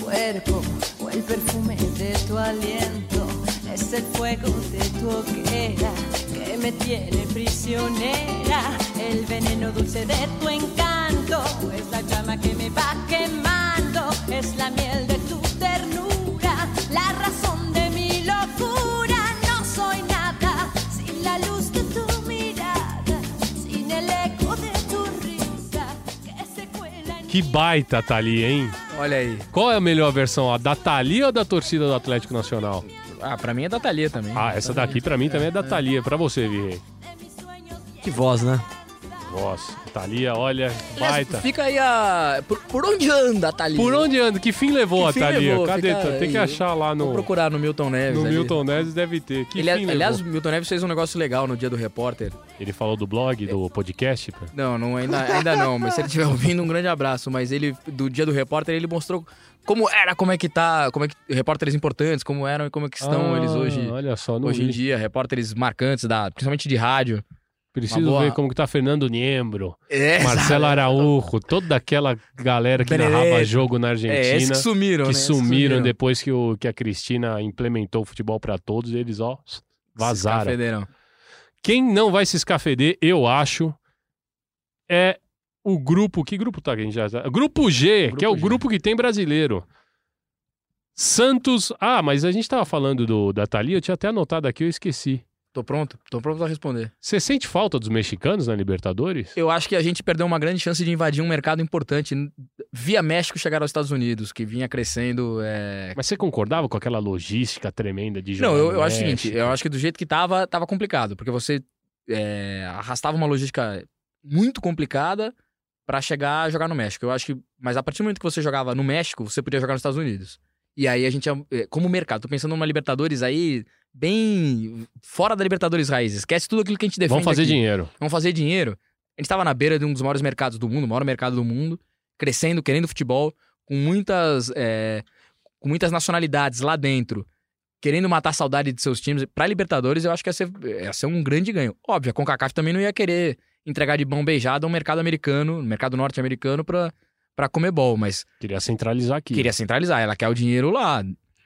Cuerpo o perfume de tu aliento. Es el fuego de tu hoguera que me tiene prisionera. El veneno dulce de tu encanto es la llama que me va quemando. Es la miel de tu ternura, la razón de mi locura. No soy nada sin la luz de tu mirada, sin el eco de Que baita Thalia, hein? Olha aí. Qual é a melhor versão? A da Thalia ou da torcida do Atlético Nacional? Ah, pra mim é da Thalia também. Ah, essa daqui pra mim também é da Thalia. Pra você, Virrei. Que voz, né? Nossa, Thalia, olha, Aliás, baita. Fica aí a. Por, por onde anda a Thalia? Por onde anda? Que fim levou Que a fim Thalia? levou? Cadê? Fica Tem que achar lá Vou no, procurar no Milton Neves. no ali. Milton Neves, deve ter. Que Ele, fim aliás, o levou? Milton Neves fez um negócio legal no dia do repórter. Ele falou do blog, do podcast? pô? Não, não ainda, ainda não, mas se ele estiver ouvindo, um grande abraço. Mas ele, do dia do repórter, ele mostrou como era, como é que tá, como é que. Repórteres importantes, como eram e como é que estão Ah, eles hoje. Olha só, Hoje em vi. dia, repórteres marcantes, da, principalmente de rádio. Preciso boa- ver como que tá Fernando Niembro, É, Marcelo Araújo, toda aquela galera que Benedetto. narrava jogo na É, Argentina. que sumiram, que né? Esses sumiram depois que, o, que a Cristina implementou o futebol pra todos, eles, ó, vazaram. Quem não vai se escafeder, eu acho, é o grupo. Que grupo tá que a gente já? Grupo G, Grupo que é o G. grupo que tem brasileiro. Santos. Ah, mas a gente tava falando do, da Thalia, eu tinha até anotado aqui, eu esqueci. Tô pronto, tô pronto pra responder. Você sente falta dos mexicanos na Libertadores? Eu acho que a gente perdeu uma grande chance de invadir um mercado importante via México chegar aos Estados Unidos, que vinha crescendo. é, Mas você concordava com aquela logística tremenda de jogar Não, eu, eu acho o seguinte, eu acho que do jeito que tava, tava complicado, porque você é, arrastava uma logística muito complicada pra chegar a jogar no México. Eu acho que, mas a partir do momento que você jogava no México, você podia jogar nos Estados Unidos. E aí a gente, é, como mercado, tô pensando numa Libertadores aí bem fora da Libertadores raiz. Esquece tudo aquilo que a gente defende Vamos fazer aqui. dinheiro. Vamos fazer dinheiro. A gente tava na beira de um dos maiores mercados do mundo, o maior mercado do mundo, crescendo, querendo futebol, com muitas, é, com muitas nacionalidades lá dentro, querendo matar a saudade de seus times. Pra Libertadores, eu acho que ia ser, ia ser um grande ganho. Óbvio, a CONCACAF também não ia querer entregar de mão beijada um mercado americano, um mercado norte-americano pra, pra Comebol, mas Queria centralizar aqui. queria centralizar, ela quer o dinheiro lá.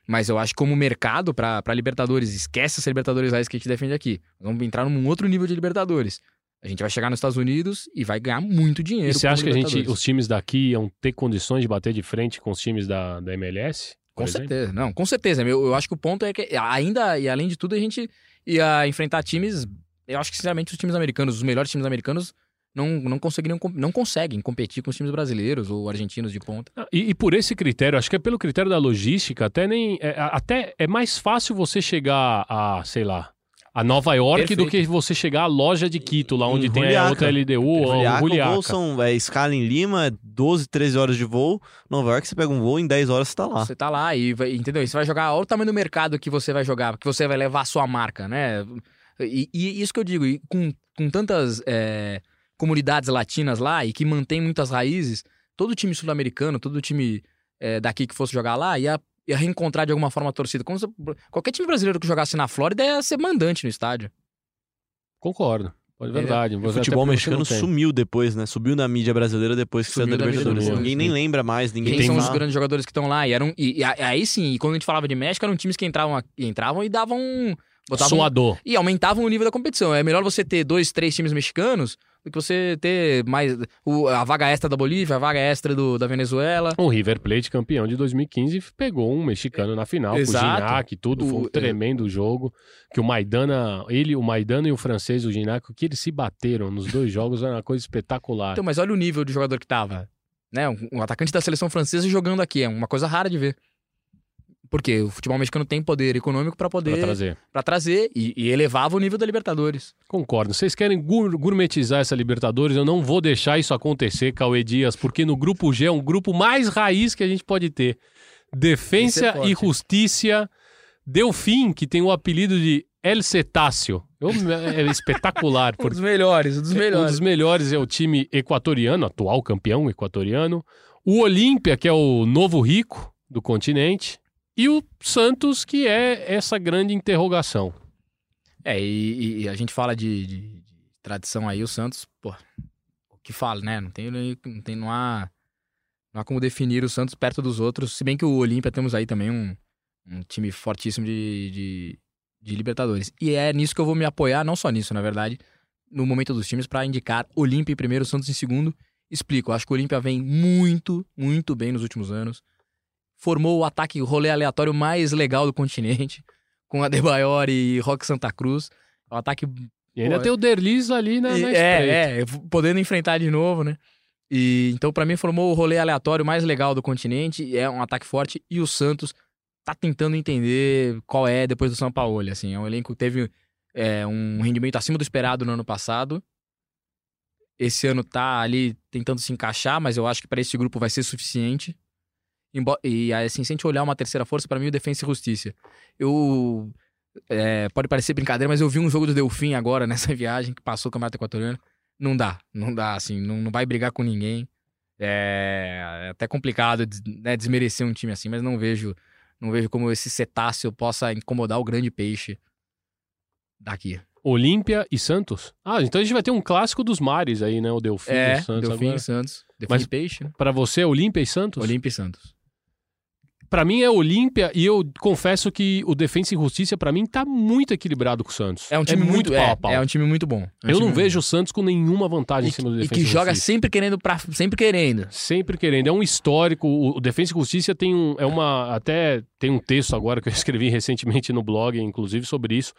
Mas eu acho que como mercado pra Libertadores, esquece essa Libertadores raiz que a gente defende aqui. Vamos entrar num outro nível de Libertadores. A gente vai chegar nos Estados Unidos e vai ganhar muito dinheiro. E você acha que a gente, os times daqui iam ter condições de bater de frente com os times da, da MLS? Com exemplo? certeza, não, com certeza. Eu, eu acho que o ponto é que ainda, e além de tudo, a gente ia enfrentar times. Eu acho que, sinceramente, os times americanos, os melhores times americanos, não, não conseguiriam, não conseguem competir com os times brasileiros ou argentinos de ponta. Ah, E, e por esse critério, acho que é pelo critério da logística, até nem. é, a- até é mais fácil você chegar a, sei lá, a Nova York do Perfeito. que você chegar à loja de Quito, lá onde Em tem a Juliaca. outra LDU ou Juliaca, o Juliaca. voo são é, escala em Lima, 12, 13 horas de voo. Nova York, você pega um voo, em 10 horas você tá lá. Você tá lá e vai, entendeu? E Você vai jogar, olha o tamanho do mercado que você vai jogar, que você vai levar a sua marca, né? E, e isso que eu digo, e com, com tantas é, comunidades latinas lá e que mantém muitas raízes, todo time sul-americano, todo time é, daqui que fosse jogar lá ia, ia reencontrar de alguma forma a torcida. Como se- qualquer time brasileiro que jogasse na Flórida ia ser mandante no estádio. Concordo. É verdade. O Você- futebol mexicano sumiu depois, né? Subiu na mídia brasileira depois que saiu da Libertadores. Ninguém nem lembra mais, ninguém Quem tem são fala. os grandes jogadores que estão lá? E, eram, e, e aí sim, e quando a gente falava de México, eram times que entravam, entravam e davam. Botavam, Suador. e aumentavam o nível da competição. É melhor você ter dois, três times mexicanos do que você ter mais o- a vaga extra da Bolívia, a vaga extra do, da Venezuela. O River Plate, campeão de 2015, pegou um mexicano na final, Exato. com o Ginac e tudo. Foi um tremendo jogo. Que o Maidana, ele, o Maidana e o francês, o Ginac, o que eles se bateram nos dois jogos era uma coisa espetacular. Então, mas olha o nível de jogador que tava. Né? Um, um atacante da seleção francesa jogando aqui. É uma coisa rara de ver. Porque o futebol mexicano tem poder econômico pra poder Pra trazer. pra trazer e, e elevava o nível da Libertadores. Concordo. Vocês querem gourmetizar essa Libertadores? Eu não vou deixar isso acontecer, Cauê Dias, porque no grupo G é um grupo mais raiz que a gente pode ter. Defensa é e Justiça. Delfim, que tem o apelido de El Cetáceo. Eu- É espetacular, Um porque dos melhores, um dos Um melhores. dos melhores é o time equatoriano, atual campeão equatoriano. O Olímpia, que é o novo rico do continente. E o Santos, que é essa grande interrogação. É, e, e a gente fala de, de- de tradição aí, o Santos, pô, o que fala, né? Não tem, não tem, não há, não há como definir o Santos perto dos outros, se bem que o Olímpia temos aí também um, um time fortíssimo de, de, de Libertadores. E é nisso que eu vou me apoiar, não só nisso, na verdade, no momento dos times, pra indicar Olímpia em primeiro, Santos em segundo. Explico, acho que o Olímpia vem muito, muito bem nos últimos anos. Formou o ataque rolê aleatório mais legal do continente, com Adebayor e Roque Santa Cruz. É um ataque E ainda Pô, tem o Derlis ali na, na e- é, é, podendo enfrentar de novo, né? E então, pra mim, formou o rolê aleatório mais legal do continente. É um ataque forte. E o Santos tá tentando entender qual é depois do São Paulo. Assim, é um elenco que teve é, um rendimento acima do esperado no ano passado. Esse ano tá ali tentando se encaixar, mas eu acho que para esse grupo vai ser suficiente. E assim, se a gente olhar uma terceira força, pra mim o Defensa e Justiça. Eu. é, pode parecer brincadeira, mas eu vi um jogo do Delfim agora, nessa viagem que passou o Campeonato Equatoriano. Não dá, não dá, assim, não, não vai brigar com ninguém. É, é até complicado né, desmerecer um time assim, mas não vejo, não vejo como esse cetáceo possa incomodar o grande peixe daqui. Olímpia e Santos? Ah, então a gente vai ter um clássico dos mares aí, né? O Delfim É, e Santos Delfim agora. e Santos. Delfim Mas- e Peixe, né? Pra você, Olímpia e Santos? Olímpia e Santos. Pra mim é Olímpia e eu confesso que o Defensa e Justiça pra mim tá muito equilibrado com o Santos. É um time muito, pau é, a pau. é um time muito bom. É um eu não muito vejo o Santos com nenhuma vantagem bom. em cima do e, e Defensa que joga Justiça. sempre querendo para sempre querendo. Sempre querendo. É um histórico. O Defensa e Justiça tem um. É uma. Até tem um texto agora que eu escrevi recentemente no blog, inclusive, sobre isso.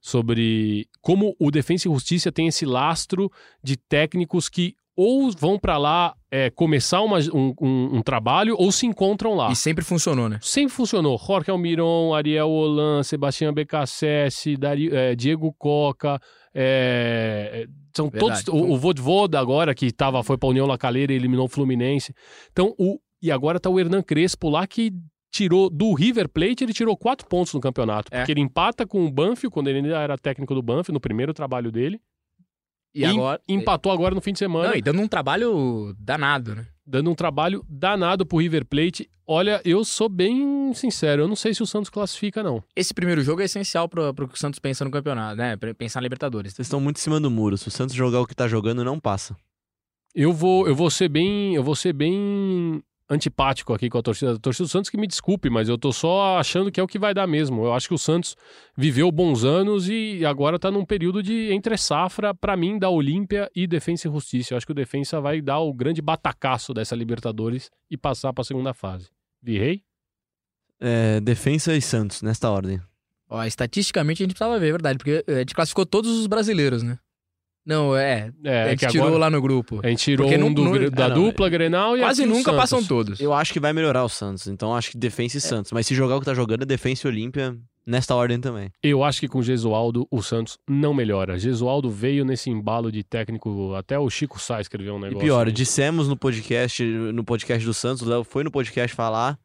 Sobre como o Defensa e Justiça tem esse lastro de técnicos que ou vão pra lá é, começar uma- um, um- um trabalho ou se encontram lá. E sempre funcionou, né? Sempre funcionou. Jorge Almiron, Ariel Holan, Sebastião Dari- eh, Diego Coca, eh, são Verdade. todos. O, o Vodvoda agora, que tava, foi pra União La Calera e eliminou o Fluminense. Então, o, e agora tá o Hernan Crespo lá que tirou do River Plate, ele tirou quatro pontos no campeonato. É. Porque ele empata com o Banfield, quando ele ainda era técnico do Banfield, no primeiro trabalho dele. E agora. Empatou agora no fim de semana Não, e dando um trabalho danado, né? dando um trabalho danado pro River Plate. Olha, eu sou bem sincero, eu não sei se o Santos classifica, não. Esse primeiro jogo é essencial pro, pro que o Santos pensa no campeonato, né? Pensar na Libertadores. Vocês estão muito em cima do muro. Se o Santos jogar o que tá jogando, não passa. Eu vou, eu vou ser bem, eu vou ser bem antipático aqui com a torcida. A torcida do Santos que me desculpe, mas eu tô só achando que é o que vai dar mesmo. Eu acho que o Santos viveu bons anos e agora tá num período de entre safra para mim da Olímpia e Defensa e Justiça. Eu acho que o Defensa vai dar o grande batacaço dessa Libertadores e passar para a segunda fase. Virrei? É, defensa e Santos, nesta ordem. Ó, estatisticamente a gente precisava ver, é verdade, porque a gente classificou todos os brasileiros, né? Não, é. É, a é gente que tirou agora lá no grupo. a gente tirou Porque um não- do, não- da ah, não, dupla Grenal e Quase nunca Santos. passam todos. Eu acho que vai melhorar o Santos. Então acho que defensa e Santos. Mas se jogar o que tá jogando, é defensa e Olímpia, nesta ordem também. Eu acho que com o Gesualdo o Santos não melhora. Gesualdo veio nesse embalo de técnico, até o Chico Sá escreveu um E negócio. pior, aí. dissemos no podcast, no podcast do Santos, o Léo foi no podcast falar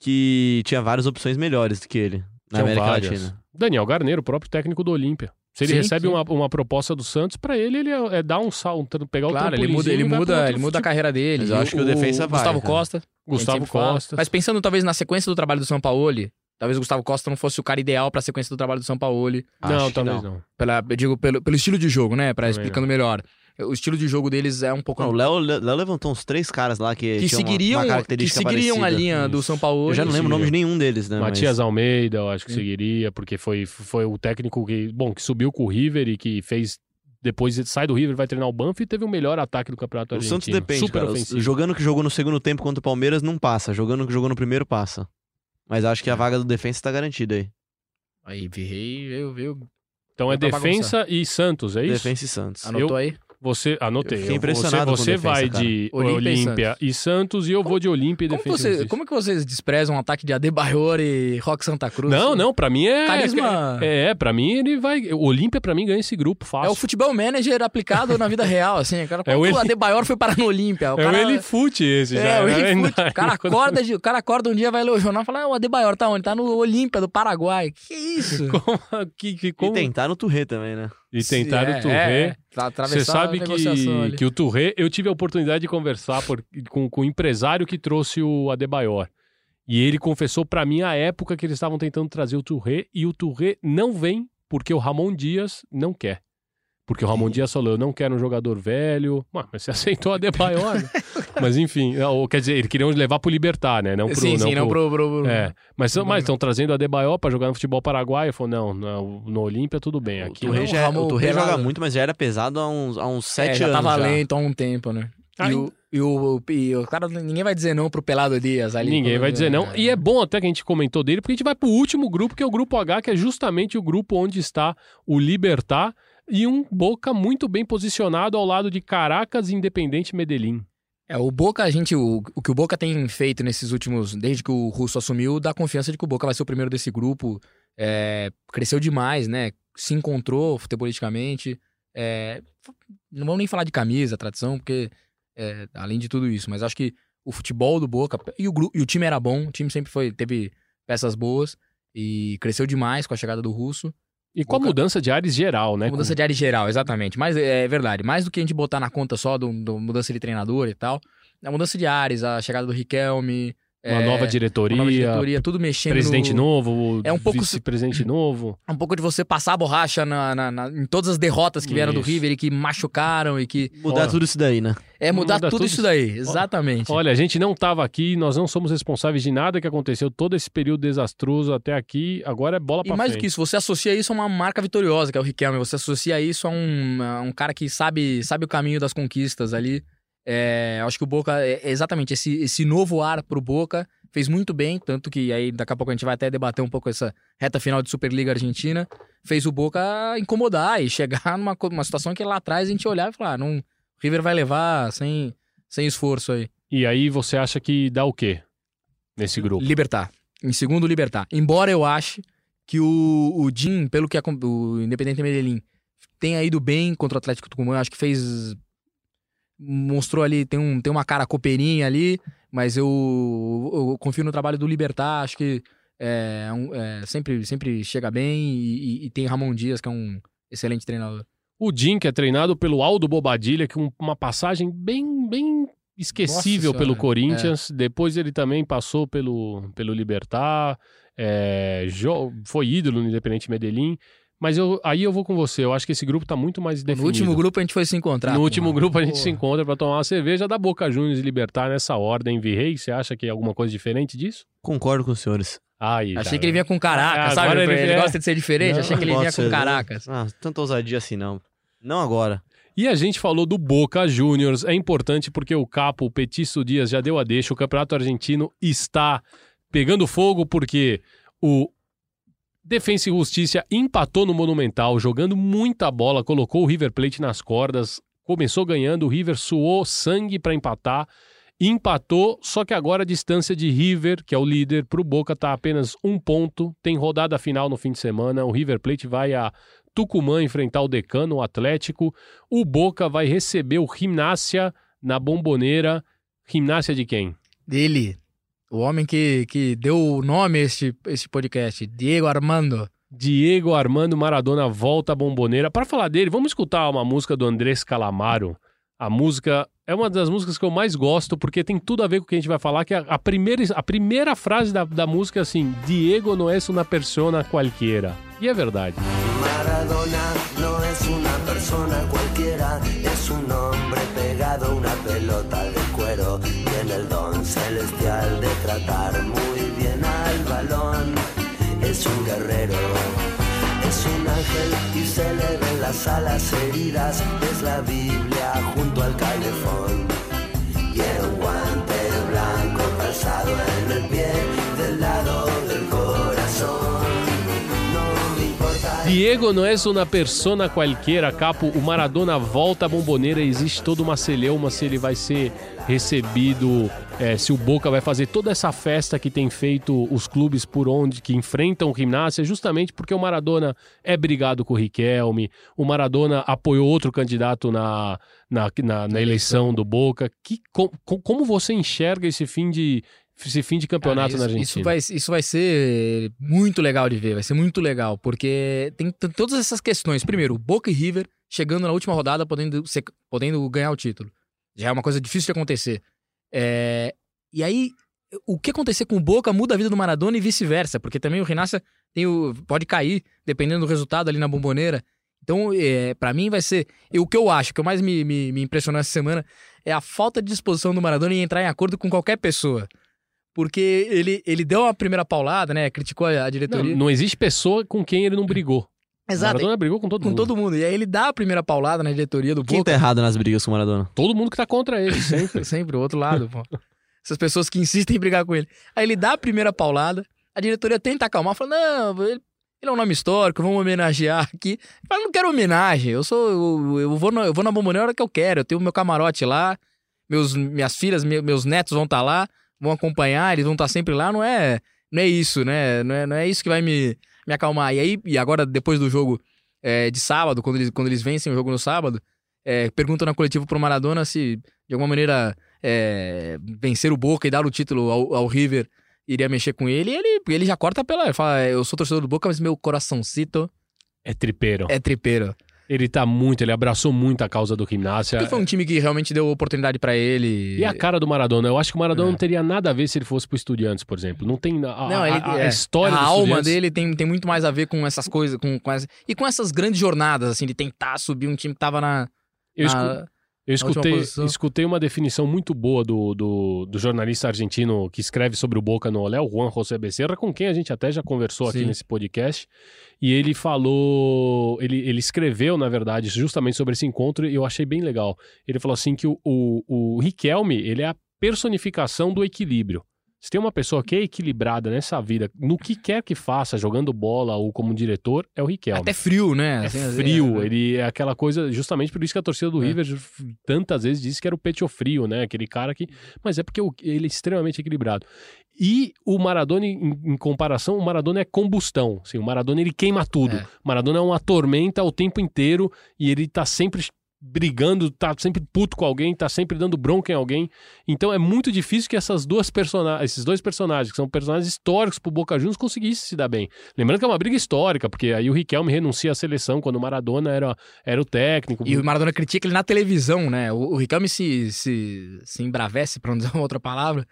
que tinha várias opções melhores do que ele na América várias. Latina. Daniel Garneiro, o próprio técnico do Olímpia. Se ele Sim, recebe sim. Uma, uma proposta do Santos, pra ele, ele é, é dar um salto, pegar o Claro, ele muda, ele muda, ele muda a carreira dele. Mas eu acho que o defensa vai, Gustavo cara. Costa. a gente Gustavo sempre fala. Costa. Mas pensando talvez na sequência do trabalho do São Paulo, talvez o Gustavo Costa não fosse o cara ideal pra sequência do trabalho do São Paulo. Não, Acho talvez não. Pela, eu digo pelo, pelo estilo de jogo, né? Pra Também explicando melhor. O estilo de jogo deles é um pouco. Não, o Léo, Léo levantou uns três caras lá que, que uma- seguiriam, uma, que seguiriam a parecida. linha do. São Paulo. Eu já não lembro o nome de nenhum deles, né? Matias mas... Almeida, eu acho que seguiria, porque foi, foi o técnico que, bom, que subiu com o River e que fez. Depois sai do River, vai treinar o Banff e teve o melhor ataque do campeonato O argentino. Santos depende, Super cara. ofensivo. Jogando que jogou no segundo tempo contra o Palmeiras, não passa. Jogando que jogou no primeiro, passa. Mas acho que a vaga do defensa tá garantida aí. Aí, Virrei, veio, veio. Então é defensa e Santos, é isso? Defensa e Santos. Anotou aí? Você, anotei. Eu fiquei impressionado Você, com você defesa, vai cara. de Olímpia e e Santos e eu vou de Olímpia e Como, Defesa e você, como é que vocês desprezam um ataque de Adebayor e Rock Santa Cruz? Não, não, pra mim é. Carisma- É, é, pra mim ele vai. O Olímpia pra mim ganha esse grupo É fácil. o futebol manager aplicado na vida real, assim. Cara, É o como ele- o Adebayor foi parar no Olímpia? O É cara, o Elifute esse já. É, o né? Elifute. O cara acorda, de- o cara acorda um dia, vai ler o jornal e fala: ah, o Adebayor tá onde? Tá no Olímpia do Paraguai. Que isso? Como, que, que, como... E tentar no Touré também, né? E tentaram É, o Touré. é, Você atravessar sabe a negociação que, ali. que o Touré, eu tive a oportunidade de conversar por- com, com o empresário que trouxe o Adebayor. E ele confessou pra mim a época que eles estavam tentando trazer o Touré e o Touré não vem porque o Ramon Dias não quer. Porque o Ramon Dias falou, eu não quero um jogador velho. Ué, mas você aceitou o Adebayor, né? Mas enfim, ou, quer dizer, eles queriam levar pro Libertar, né? Não pro, sim, sim, não pro... pro, pro- É, mas Pro- mas estão trazendo o Adebayor pra jogar no futebol paraguaio. Falou, não, no, no Olímpia tudo bem. O Aqui Touré, não, já, é- Ramon o joga muito, mas já era pesado há uns, há uns É, sete já anos. tava já. lento há um tempo, né? E o, e, o, e o cara, ninguém vai dizer não pro Pelado Dias ali. Ninguém vai dizer não. E é bom até que a gente comentou dele, porque a gente vai pro último grupo, que é o grupo H, que é justamente o grupo onde está o Libertar e um Boca muito bem posicionado ao lado de Caracas e Independente Medellín. É, o Boca, a gente, o, o que o Boca tem feito nesses últimos, desde que o Russo assumiu, dá confiança de que o Boca vai ser o primeiro desse grupo. É, cresceu demais, né? Se encontrou futebolisticamente. É, não vamos nem falar de camisa, tradição, porque é, além de tudo isso, mas acho que o futebol do Boca e o, e o time era bom, o time sempre foi teve peças boas e cresceu demais com a chegada do Russo. E com a mudança de ares geral, né? Mudança de área geral, exatamente. Mas é verdade, mais do que a gente botar na conta só do, do mudança de treinador e tal, a mudança de ares, a chegada do Riquelme, uma é, nova diretoria, uma nova diretoria, tudo mexendo presidente no, novo, É um pouco- vice-presidente novo. um pouco de você passar a borracha na, na- na- em todas as derrotas que vieram do Isso. River e que machucaram e que Mudar Ó. tudo isso daí, né? é mudar Muda tudo, tudo isso daí, exatamente. Olha, a gente não estava aqui, nós não somos responsáveis de nada que aconteceu todo esse período desastroso até aqui. Agora é bola E pra mais do frente. que isso, você associa isso a uma marca vitoriosa, que é o Riquelme. Você associa isso a um, a um cara que sabe, sabe o caminho das conquistas ali. É, acho que o Boca, é é exatamente, esse, esse novo ar pro Boca fez muito bem, tanto que aí daqui a pouco a gente vai até debater um pouco essa reta final de Superliga Argentina. Fez o Boca incomodar e chegar numa uma situação que lá atrás a gente olhava e falar, ah, não, o River vai levar sem, sem esforço aí. E aí você acha que dá o quê nesse grupo? Libertar. Em segundo, Libertar. Embora eu ache que o, o Jim, pelo que acom- o Independente Medellín tenha ido bem contra o Atlético Tucumã, eu acho que fez. Mostrou ali, tem, um, tem uma cara copeirinha ali, mas eu, eu confio no trabalho do Libertar, acho que é, um- é, sempre, sempre chega bem e, e- e tem Ramon Dias, que é um excelente treinador. O Jim, que é treinado pelo Aldo Bobadilha, que um- uma passagem bem, bem esquecível Nossa pelo Senhora, Corinthians. Depois ele também passou pelo, pelo Libertar, é, foi ídolo no Independente Medellín. Mas eu, aí eu vou com você, eu acho que esse grupo tá muito mais No definido. último grupo a gente foi se encontrar. No último mano. grupo a gente Pô. se encontra pra tomar uma cerveja da Boca Juniors e Libertar nessa ordem. Virrei, você acha que é alguma coisa diferente disso? Concordo com os senhores. Aí, Achei que ele vinha com caraca, Ah, sabe? Ele, ele- é. gosta de ser diferente, Não, achei que ele vinha com caracas. Ah, tanta ousadia assim não. Não agora. E a gente falou do Boca Juniors. É importante porque o Capo, o Petiço Dias, já deu a deixa. O Campeonato Argentino está pegando fogo porque o Defensa e Justiça empatou no Monumental, jogando muita bola, colocou o River Plate nas cordas, começou ganhando, o River suou sangue para empatar, empatou, só que agora a distância de River, que é o líder, para o Boca está apenas um ponto, tem rodada final no fim de semana, o River Plate vai a Tucumã enfrentar o Decano, o Atlético, o Boca vai receber o Gimnasia na Bomboneira, Gimnasia de quem? Dele, o homem que, que deu o nome a este, este podcast, Diego Armando. Diego Armando Maradona volta à bomboneira. Para falar dele, vamos escutar uma música do Andrés Calamaro. A música é uma das músicas que eu mais gosto porque tem tudo a ver com o que a gente vai falar. Que a, a primeira, a primeira frase da, da música é assim: Diego não é una persona cualquiera. E é verdade. Maradona no es una persona cualquiera, es un hombre pegado a una pelota de cuero. Celestial de tratar muy bien al balón. Es un guerrero, es un ángel y se le ven las alas heridas. Es la Biblia junto al calefón. Y un guante blanco calzado en el pie del lado del corazón. Diego não é uma persona qualquer, capo. O Maradona volta à bomboneira. Existe toda uma celeuma se ele vai ser recebido, é, se o Boca vai fazer toda essa festa que tem feito os clubes por onde que enfrentam o Gimnasia, justamente porque o Maradona é brigado com o Riquelme. O Maradona apoiou outro candidato na, na, na, na eleição do Boca. Que, com- com- como você enxerga esse fim de, esse fim de campeonato Cara, na isso, Argentina? Isso vai, isso vai ser muito legal de ver, vai ser muito legal, porque tem t- todas essas questões. Primeiro, Boca e River chegando na última rodada, podendo, ser- podendo ganhar o título. Já é uma coisa difícil de acontecer. É, e aí, o que acontecer com o Boca muda a vida do Maradona e vice-versa, porque também o Renaça tem o, pode cair, dependendo do resultado ali na bomboneira. Então, é, para mim vai ser. e o que eu acho, que mais me, me, me impressionou essa semana é a falta de disposição do Maradona em entrar em acordo com qualquer pessoa. Porque ele, ele deu a primeira paulada, né? Criticou a, a Não, diretoria. não existe pessoa com quem ele não brigou. O Exato. Maradona brigou com todo Com mundo. todo mundo. E aí ele dá a primeira paulada na diretoria do Quem Boca. tá errado nas brigas com o Maradona? Todo mundo que tá contra ele, sempre. Sempre, o outro lado, pô. Essas pessoas que insistem em brigar com ele. Aí ele dá a primeira paulada, a diretoria tenta acalmar, fala: não, ele, ele é um nome histórico, vamos homenagear aqui. Mas eu não quero homenagem, eu sou. Eu, eu vou, na, eu vou na bomboneira a hora que eu quero, eu tenho o meu camarote lá. meus, minhas filhas, me- meus netos vão estar lá, vão acompanhar, eles vão estar sempre lá, não é, não é isso, né? Não é, não é isso que vai me, me acalmar. E aí, e agora, depois do jogo é, de sábado, quando eles, quando eles vencem o jogo no sábado, é, perguntam na coletiva pro Maradona se, de alguma maneira, é, vencer o Boca e dar o título ao, ao River iria mexer com ele, e ele, ele já corta pela. Ele fala, eu sou torcedor do Boca, mas meu coraçãozito É tripeiro. é tripeiro. Ele tá muito, ele abraçou muito a causa do Gimnasia. Porque foi um time que realmente deu oportunidade pra ele. E a cara do Maradona? Eu acho que o Maradona É. não teria nada a ver se ele fosse pro Estudiantes, por exemplo. Não tem. A, Não, ele, a, a é, história a alma dele tem, tem muito mais a ver com essas coisas, com, com essa, e com essas grandes jornadas, assim, de tentar subir um time que tava na. Eu, escu- na- eu escutei, escutei uma definição muito boa do, do, do jornalista argentino que escreve sobre o Boca no Olé, o Juan José Becerra, com quem a gente até já conversou aqui Sim. nesse podcast. E ele falou. Ele, ele escreveu, na verdade, justamente sobre esse encontro e eu achei bem legal. Ele falou assim que o, o, o Riquelme ele é a personificação do equilíbrio. Se tem uma pessoa que é equilibrada nessa vida, no que quer que faça, jogando bola ou como diretor, é o Riquelme. Até frio, né? É Assim, frio, é. ele é aquela coisa, justamente por isso que a torcida do É. River tantas vezes disse que era o pecho frio, né? Aquele cara que. Mas é porque ele é extremamente equilibrado. E o Maradona, em, em comparação, o Maradona é combustão. Assim, o Maradona ele queima tudo. É. O Maradona é uma tormenta o tempo inteiro e ele tá sempre brigando, tá sempre puto com alguém, tá sempre dando bronca em alguém. Então é muito difícil que essas duas personagens, esses dois personagens, que são personagens históricos pro Boca Juniors, conseguissem se dar bem. Lembrando que é uma briga histórica, porque aí o Riquelme renuncia à seleção quando o Maradona era, era o técnico. E o Maradona critica ele na televisão, né? O, o Riquelme se, se, se embravece, pra não uma outra palavra,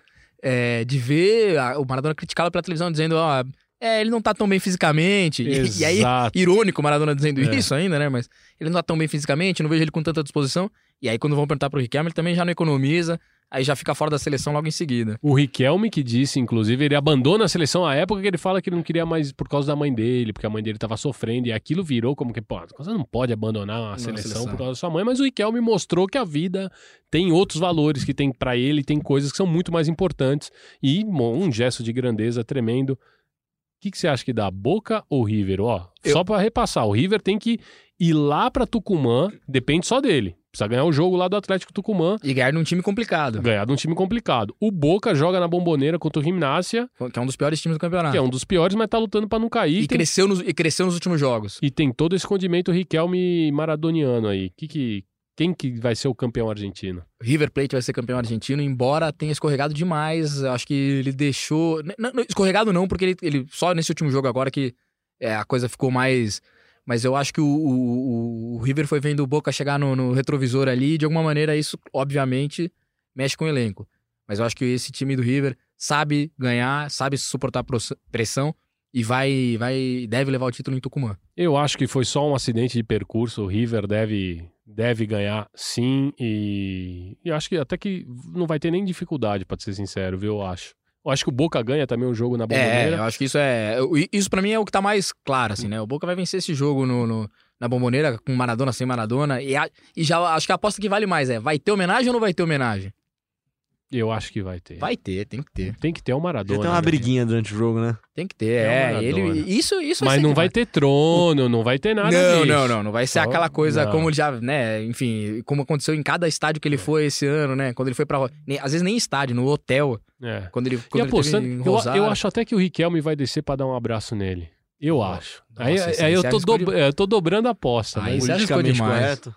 é, de ver a- o Maradona criticá-lo pela televisão, dizendo, ó, é, ele não tá tão bem fisicamente. E, e aí, irônico Maradona dizendo É. isso ainda, né? Mas ele não tá tão bem fisicamente, não vejo ele com tanta disposição. E aí, quando vão perguntar pro Riquelme, ele também já não economiza, aí já fica fora da seleção logo em seguida. O Riquelme que disse, inclusive, ele abandona a seleção à época que ele fala que ele não queria mais por causa da mãe dele, porque a mãe dele tava sofrendo, e aquilo virou como que, pô, você não pode abandonar a seleção, seleção. por causa da sua mãe, mas o Riquelme mostrou que a vida tem outros valores que tem pra ele, tem coisas que são muito mais importantes, e bom, um gesto de grandeza tremendo. O que, que você acha que dá, Boca ou River? Ó, Eu- só pra repassar, o River tem que ir lá pra Tucumã, depende só dele. Precisa ganhar o jogo lá do Atlético Tucumã, E ganhar num time complicado, ganhar de um time complicado. O Boca joga na bomboneira contra o Gimnasia, que é um dos piores times do campeonato. que é um dos piores, mas tá lutando pra não cair. e, tem, cresceu nos, e cresceu nos últimos jogos. e tem todo esse condimento Riquelme maradoniano aí. Que que, quem que vai ser o campeão argentino? River Plate vai ser campeão argentino, embora tenha escorregado demais. Acho que ele deixou. n- n- escorregado não, porque ele, ele- só nesse último jogo agora que é, a coisa ficou mais. Mas eu acho que o, o- o River foi vendo o Boca chegar no, no retrovisor ali, e de alguma maneira isso, obviamente, mexe com o elenco. Mas eu acho que esse time do River sabe ganhar, sabe suportar pressão e vai, vai deve levar o título em Tucumã. Eu acho que foi só um acidente de percurso. O River deve, deve ganhar sim. E, e acho que até que não vai ter nem dificuldade, pra ser sincero, viu? Eu acho. Eu acho que o Boca ganha também o jogo na É, bomboneira. eu acho que isso é. Isso pra mim é o que tá mais claro, assim, né? O Boca vai vencer esse jogo no, no- na bomboneira, com Maradona, sem Maradona. E, a- e já acho que a aposta que vale mais é: vai ter homenagem ou não vai ter homenagem? Eu acho que vai ter. Vai ter, tem que ter. Tem que ter o Maradona. Já tem uma né? briguinha durante o jogo, né? Tem que ter, É é. Ele, isso, isso Mas não ser vai demais. ter trono, não vai ter nada Não, disso. não, não. Não vai ser Só- aquela coisa não. como ele já, né? Enfim, como aconteceu em cada estádio que ele foi esse ano, né? Quando ele foi pra. nem- Às vezes nem estádio, no hotel. É. Quando ele, E quando ele apostando, teve em eu, Rosário. eu acho até que o Riquelme vai descer pra dar um abraço nele. Eu acho. Nossa, aí aí eu, tô do- de- é, eu tô dobrando a aposta. Aí mas- você arriscou demais. correto.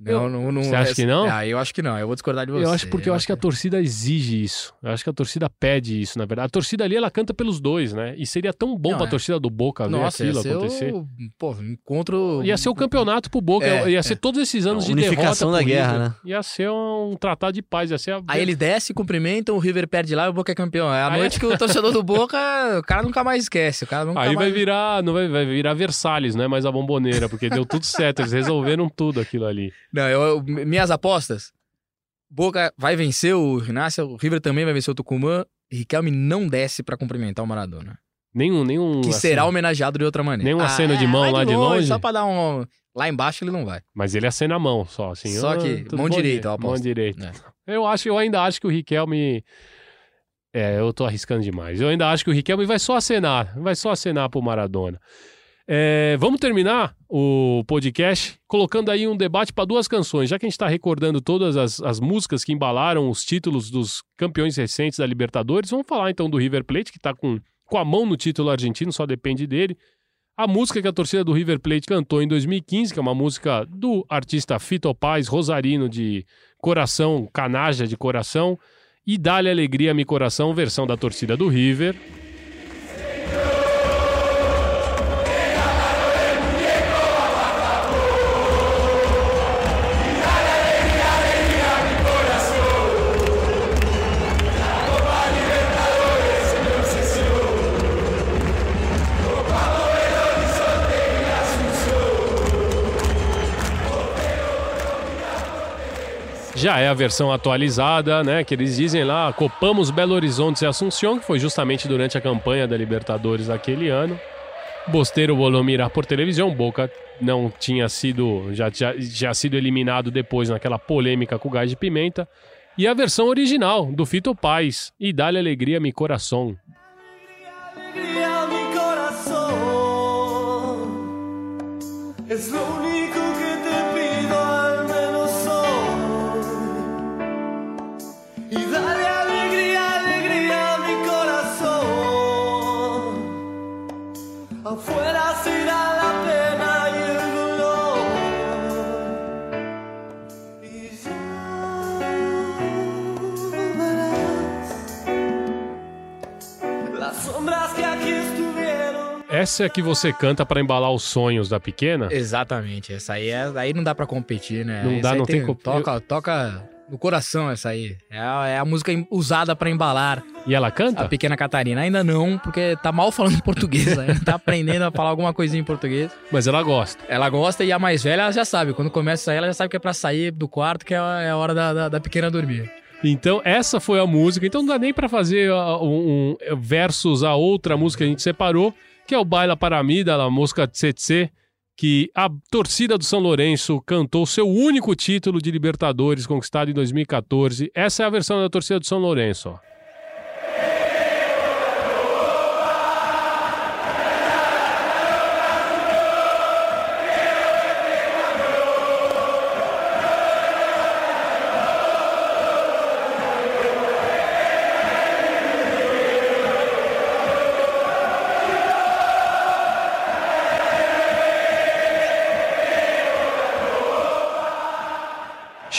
Não, não, não, Você acha que não? Ah, eu acho que não. Eu vou discordar de você. Eu acho porque eu acho que a torcida exige isso. Eu acho que a torcida pede isso, na verdade. A torcida ali, ela canta pelos dois, né? E seria tão bom Não, pra é. torcida do Boca ver Nossa, ia aquilo ser acontecer. o... Pô, encontro... Ia ser o campeonato pro Boca. É, ia é. ser todos esses anos A de unificação derrota da guerra, River. né? Ia ser um tratado de paz. Ia ser a... Aí ele desce, cumprimentam, o River perde lá e o Boca é campeão. É a Aí- noite que o torcedor do Boca, o cara nunca mais esquece. O cara nunca Aí vai mais... virar, não vai, vai virar Versalhes, né? Mas a bomboneira, porque deu tudo certo. Eles resolveram tudo aquilo ali. Não, eu, minhas apostas, Boca vai vencer o Rinácia, o River também vai vencer o Tucumã, Riquelme não desce pra cumprimentar o Maradona. Nenhum, nenhum. Que será homenageado de outra maneira. Um aceno de mão vai lá de longe? Só pra dar um... Lá embaixo ele não vai. Mas ele acena a mão só, assim. Só ah, que mão direita, eu Mão aposto. direita. É. Eu acho, eu ainda acho que o Riquelme. É, eu tô arriscando demais. Eu ainda acho que o Riquelme vai só acenar, vai só acenar pro Maradona. É, vamos terminar o podcast colocando aí um debate para duas canções. Já que a gente está recordando todas as, as músicas que embalaram os títulos dos campeões recentes da Libertadores, vamos falar então do River Plate, que está com, com a mão no título argentino, só depende dele. A música que a torcida do River Plate cantou em 2015, que é uma música do artista Fito Paz, rosarino de coração, canaja de coração, e Dá-lhe Alegria Mi Coração, versão da torcida do River. Já é a versão atualizada, né? Que eles dizem lá, copamos Belo Horizonte e Assunção, que foi justamente durante a campanha da Libertadores daquele ano. Bosteiro volou mirar por televisão, Boca não tinha sido, já, já, já sido eliminado depois naquela polêmica com o gás de pimenta. E a versão original, do Fito Paz, e Dá-lhe Alegria Mi Coração. Alegría mi corazón Essa é a que você canta para embalar os sonhos da pequena? Exatamente. Essa aí, é, aí não dá pra competir, né? Não Essa dá, não tem co- Toca, toca no coração essa aí. É a, é a música usada pra embalar E ela a canta? pequena Catarina. Ainda não, porque tá mal falando português, ainda tá aprendendo a falar alguma coisinha em português. Mas ela gosta. Ela gosta e a mais velha ela já sabe. Quando começa a sair, ela já sabe que é pra sair do quarto, que é a, é a hora da, da, da pequena dormir. Então, essa foi a música. Então, não dá nem pra fazer um, um versus a outra música que a gente separou, que é o Baila para mim, da música Tsetse, que a torcida do São Lourenço cantou seu único título de Libertadores conquistado em 2014. Essa é a versão da torcida do São Lourenço. ó.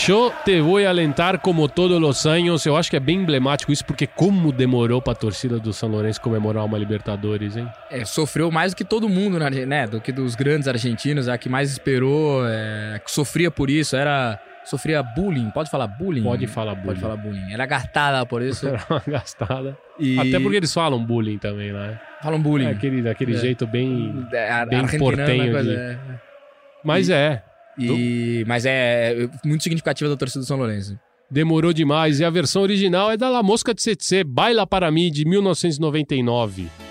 Yo te voy a alentar como todos los años. Eu acho que é bem emblemático isso, porque como demorou pra torcida do São Lourenço comemorar uma Libertadores, hein? É, sofreu mais do que todo mundo, né? né? Do que dos grandes argentinos, a que mais esperou, é, que sofria por isso, era. Sofria bullying, pode falar bullying? Pode falar bullying. Pode falar bullying. Era gastada por isso. Era uma gastada. E... Até porque eles falam bullying também, né? Falam bullying. É aquele, aquele É. jeito bem. É, bem argentinana, portenho coisa, de- é. Mas é, E, mas é muito significativa da torcida do São Lourenço. demorou demais. E a versão original é da La Mosca de Tsetse, Baila para mim, de 1999.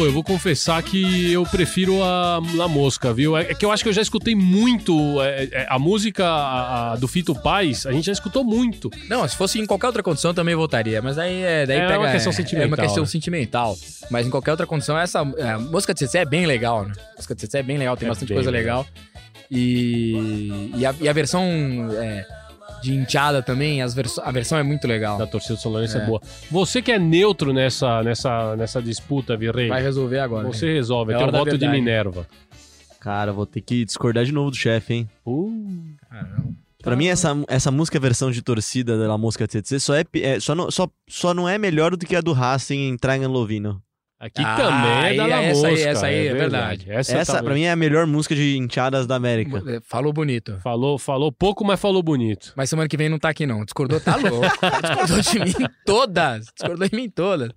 Capô, eu vou confessar que eu prefiro a La Mosca, viu? É é que eu acho que eu já escutei muito é, é, a música a- a do Fito Paz, a gente já escutou muito. Não, se fosse em qualquer outra condição também votaria, mas aí é. Daí É pega, uma questão É sentimental, uma questão né? sentimental. Mas em qualquer outra condição, essa. é, A música de Cecé é bem legal, né? A música de Cecé é bem legal, tem É bastante coisa legal. legal. E, e, a, e a versão é, de enteada também, as verso- a versão é muito legal. Da torcida do São Lourenço é. É. boa. Você que é neutro nessa, nessa, nessa disputa, Virrei, Vai resolver agora. você resolve. É Tem da voto de verdade. Minerva. Cara, vou ter que discordar de novo do chefe, hein? Uh, Pra mim, essa, essa música versão de torcida da La Mosca Tsetse só, é, é, só, não, só, só não é melhor do que a do Racing em Tragan Lovino. Aqui Ah, também é da La essa Mosca, essa aí, é verdade. Essa, Essa, tá- pra mim, é a melhor música de enteadas da América. É, Falou bonito. Falou, falou pouco, mas falou bonito. Mas semana que vem não tá aqui, não. Discordou, tá louco. Discordou de mim todas. Discordou de mim todas.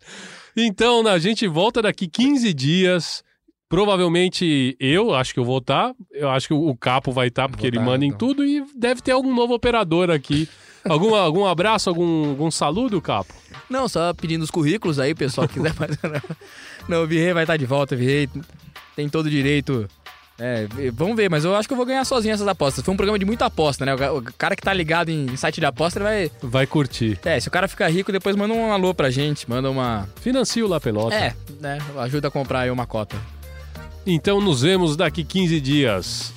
Então, né, a gente volta daqui 15 dias. Provavelmente eu acho que eu vou estar. Eu acho que o Capo vai estar, porque Vou ele tá, manda em então. tudo. E deve ter algum novo operador aqui. Algum, algum abraço, algum, algum saludo, Capo? Não, só pedindo os currículos aí, pessoal, que quiser fazer. Não, o Virrei vai estar de volta, o Virrei tem todo o direito. É, vamos ver, mas eu acho que eu vou ganhar sozinho essas apostas. Foi um programa de muita aposta, né? O ca- o cara que tá ligado em site de aposta, ele vai. Vai curtir. É, se o cara ficar rico, depois manda um alô pra gente, manda uma. Financia o La Pelota. É, né? Ajuda a comprar aí uma cota. Então nos vemos daqui 15 dias.